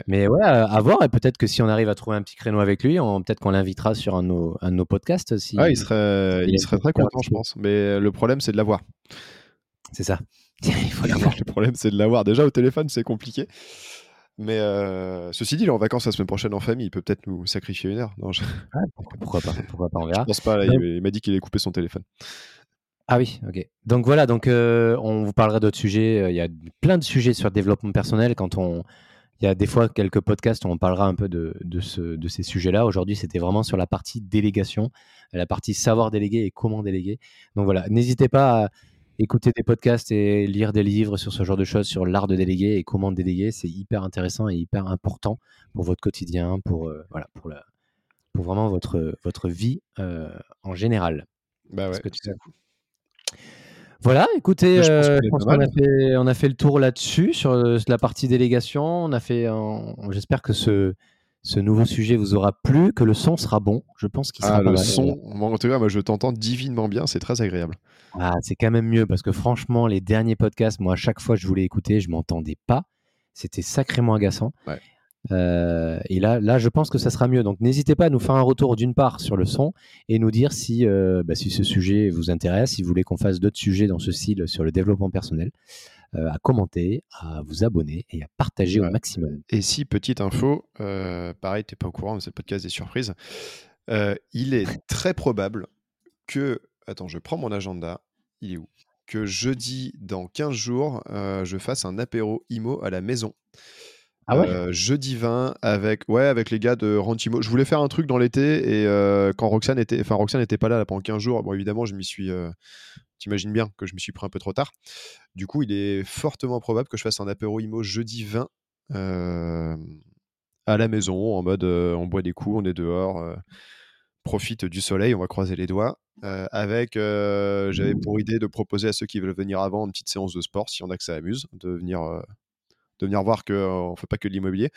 Mais ouais, à, voir. Et peut-être que si on arrive à trouver un petit créneau avec lui, peut-être qu'on l'invitera sur un de nos, un de nos podcasts. Si,
il serait, il, serait très content, je pense. Mais le problème, c'est de l'avoir.
C'est ça.
il faut l'avoir. le problème, c'est de l'avoir. Déjà, au téléphone, c'est compliqué. Mais euh, ceci dit, il est en vacances la semaine prochaine en famille. Il peut peut-être nous sacrifier une heure. Non,
ah, pourquoi pas Pourquoi pas On verra.
Je pense pas. il m'a dit qu'il allait couper son téléphone.
Ah oui, ok. Donc voilà, donc euh, on vous parlera d'autres sujets. Euh, il y a plein de sujets sur le développement personnel. Quand on, il y a des fois quelques podcasts où on parlera un peu de, de, ce, de ces sujets-là. Aujourd'hui, c'était vraiment sur la partie délégation, la partie savoir déléguer et comment déléguer. Donc voilà, n'hésitez pas à écouter des podcasts et lire des livres sur ce genre de choses, sur l'art de déléguer et comment déléguer. C'est hyper intéressant et hyper important pour votre quotidien, pour, euh, voilà, pour, la, pour vraiment votre, votre vie en général.
Bah ouais, que tu
voilà, écoutez, euh, on, a fait, on, a fait, le tour là-dessus, sur euh, la partie délégation. On a fait, j'espère que ce, ce nouveau sujet vous aura plu, que le son sera bon. Je pense qu'il sera
ah, le son, en tout cas, moi, je t'entends divinement bien, c'est très agréable.
Ah, c'est quand même mieux parce que franchement, les derniers podcasts, moi, à chaque fois que je voulais écouter, je m'entendais pas. C'était sacrément agaçant. Ouais. Euh, et là, là, je pense que ça sera mieux. Donc, n'hésitez pas à nous faire un retour d'une part sur le son et nous dire si, euh, bah, si ce sujet vous intéresse, si vous voulez qu'on fasse d'autres sujets dans ce style sur le développement personnel, euh, à commenter, à vous abonner et à partager au maximum.
Et si, petite info, pareil, tu n'es pas au courant, c'est le podcast des surprises, il est très probable que, attends, je prends mon agenda, il est où? Que jeudi, dans 15 jours, je fasse un apéro IMO à la maison. Ah euh, jeudi 20 avec ouais avec les gars de Rantimo. Je voulais faire un truc dans l'été et euh, quand Roxane était enfin Roxane n'était pas là, pendant 15 jours. Bon évidemment, je m'y suis euh, t'imagines bien que je m'y suis pris un peu trop tard. Du coup, il est fortement probable que je fasse un apéro IMO jeudi 20 à la maison en mode on boit des coups, on est dehors, profite du soleil, on va croiser les doigts. avec, j'avais pour idée de proposer à ceux qui veulent venir avant une petite séance de sport, si on a que ça amuse, de venir de venir voir qu'on euh, ne fait pas que de l'immobilier.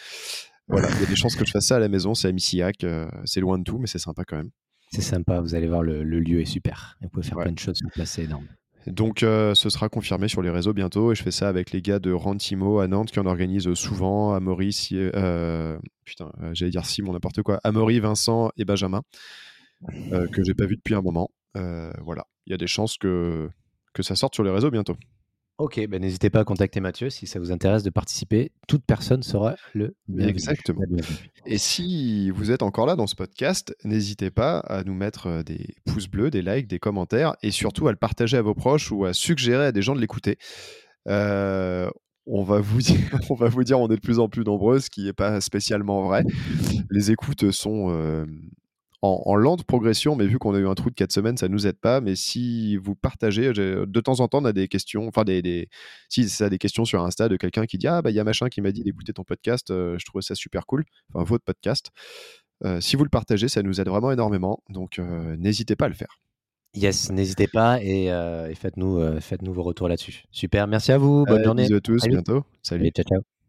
Voilà, il y a des chances que je fasse ça à la maison, c'est à Missillac, euh, c'est loin de tout, mais c'est sympa quand même.
C'est sympa, vous allez voir, le, lieu est super. Vous pouvez faire plein de choses sur place, c'est énorme.
Donc euh, ce sera confirmé sur les réseaux bientôt et je fais ça avec les gars de Rantimo à Nantes qui en organisent souvent, à Maurice, putain, j'allais dire Simon, n'importe quoi, Amaury, Vincent et Benjamin, que j'ai pas vu depuis un moment. voilà, il y a des chances que, que ça sorte sur les réseaux bientôt.
Ok, ben n'hésitez pas à contacter Mathieu si ça vous intéresse de participer. Toute personne sera le bienvenu.
Exactement. Et si vous êtes encore là dans ce podcast, n'hésitez pas à nous mettre euh, des pouces bleus, des likes, des commentaires et surtout à le partager à vos proches ou à suggérer à des gens de l'écouter. Euh, on va vous dire, on va vous dire, on est de plus en plus nombreux, ce qui n'est pas spécialement vrai. Les écoutes sont euh, en, lente progression, mais vu qu'on a eu un trou de 4 semaines, ça ne nous aide pas. Mais si vous partagez, de temps en temps, on a des questions, enfin, des, si ça a des questions sur Insta de quelqu'un qui dit Ah, bah, il y a machin qui m'a dit d'écouter ton podcast, euh, je trouvais ça super cool, enfin, votre podcast. Euh, si vous le partagez, ça nous aide vraiment énormément. Donc, euh, n'hésitez pas à le faire.
Yes, n'hésitez pas et, faites-nous faites vos retours là-dessus. Super, merci à vous. Bonne journée.
Bisous à tous, bientôt. Salut.
ciao, ciao.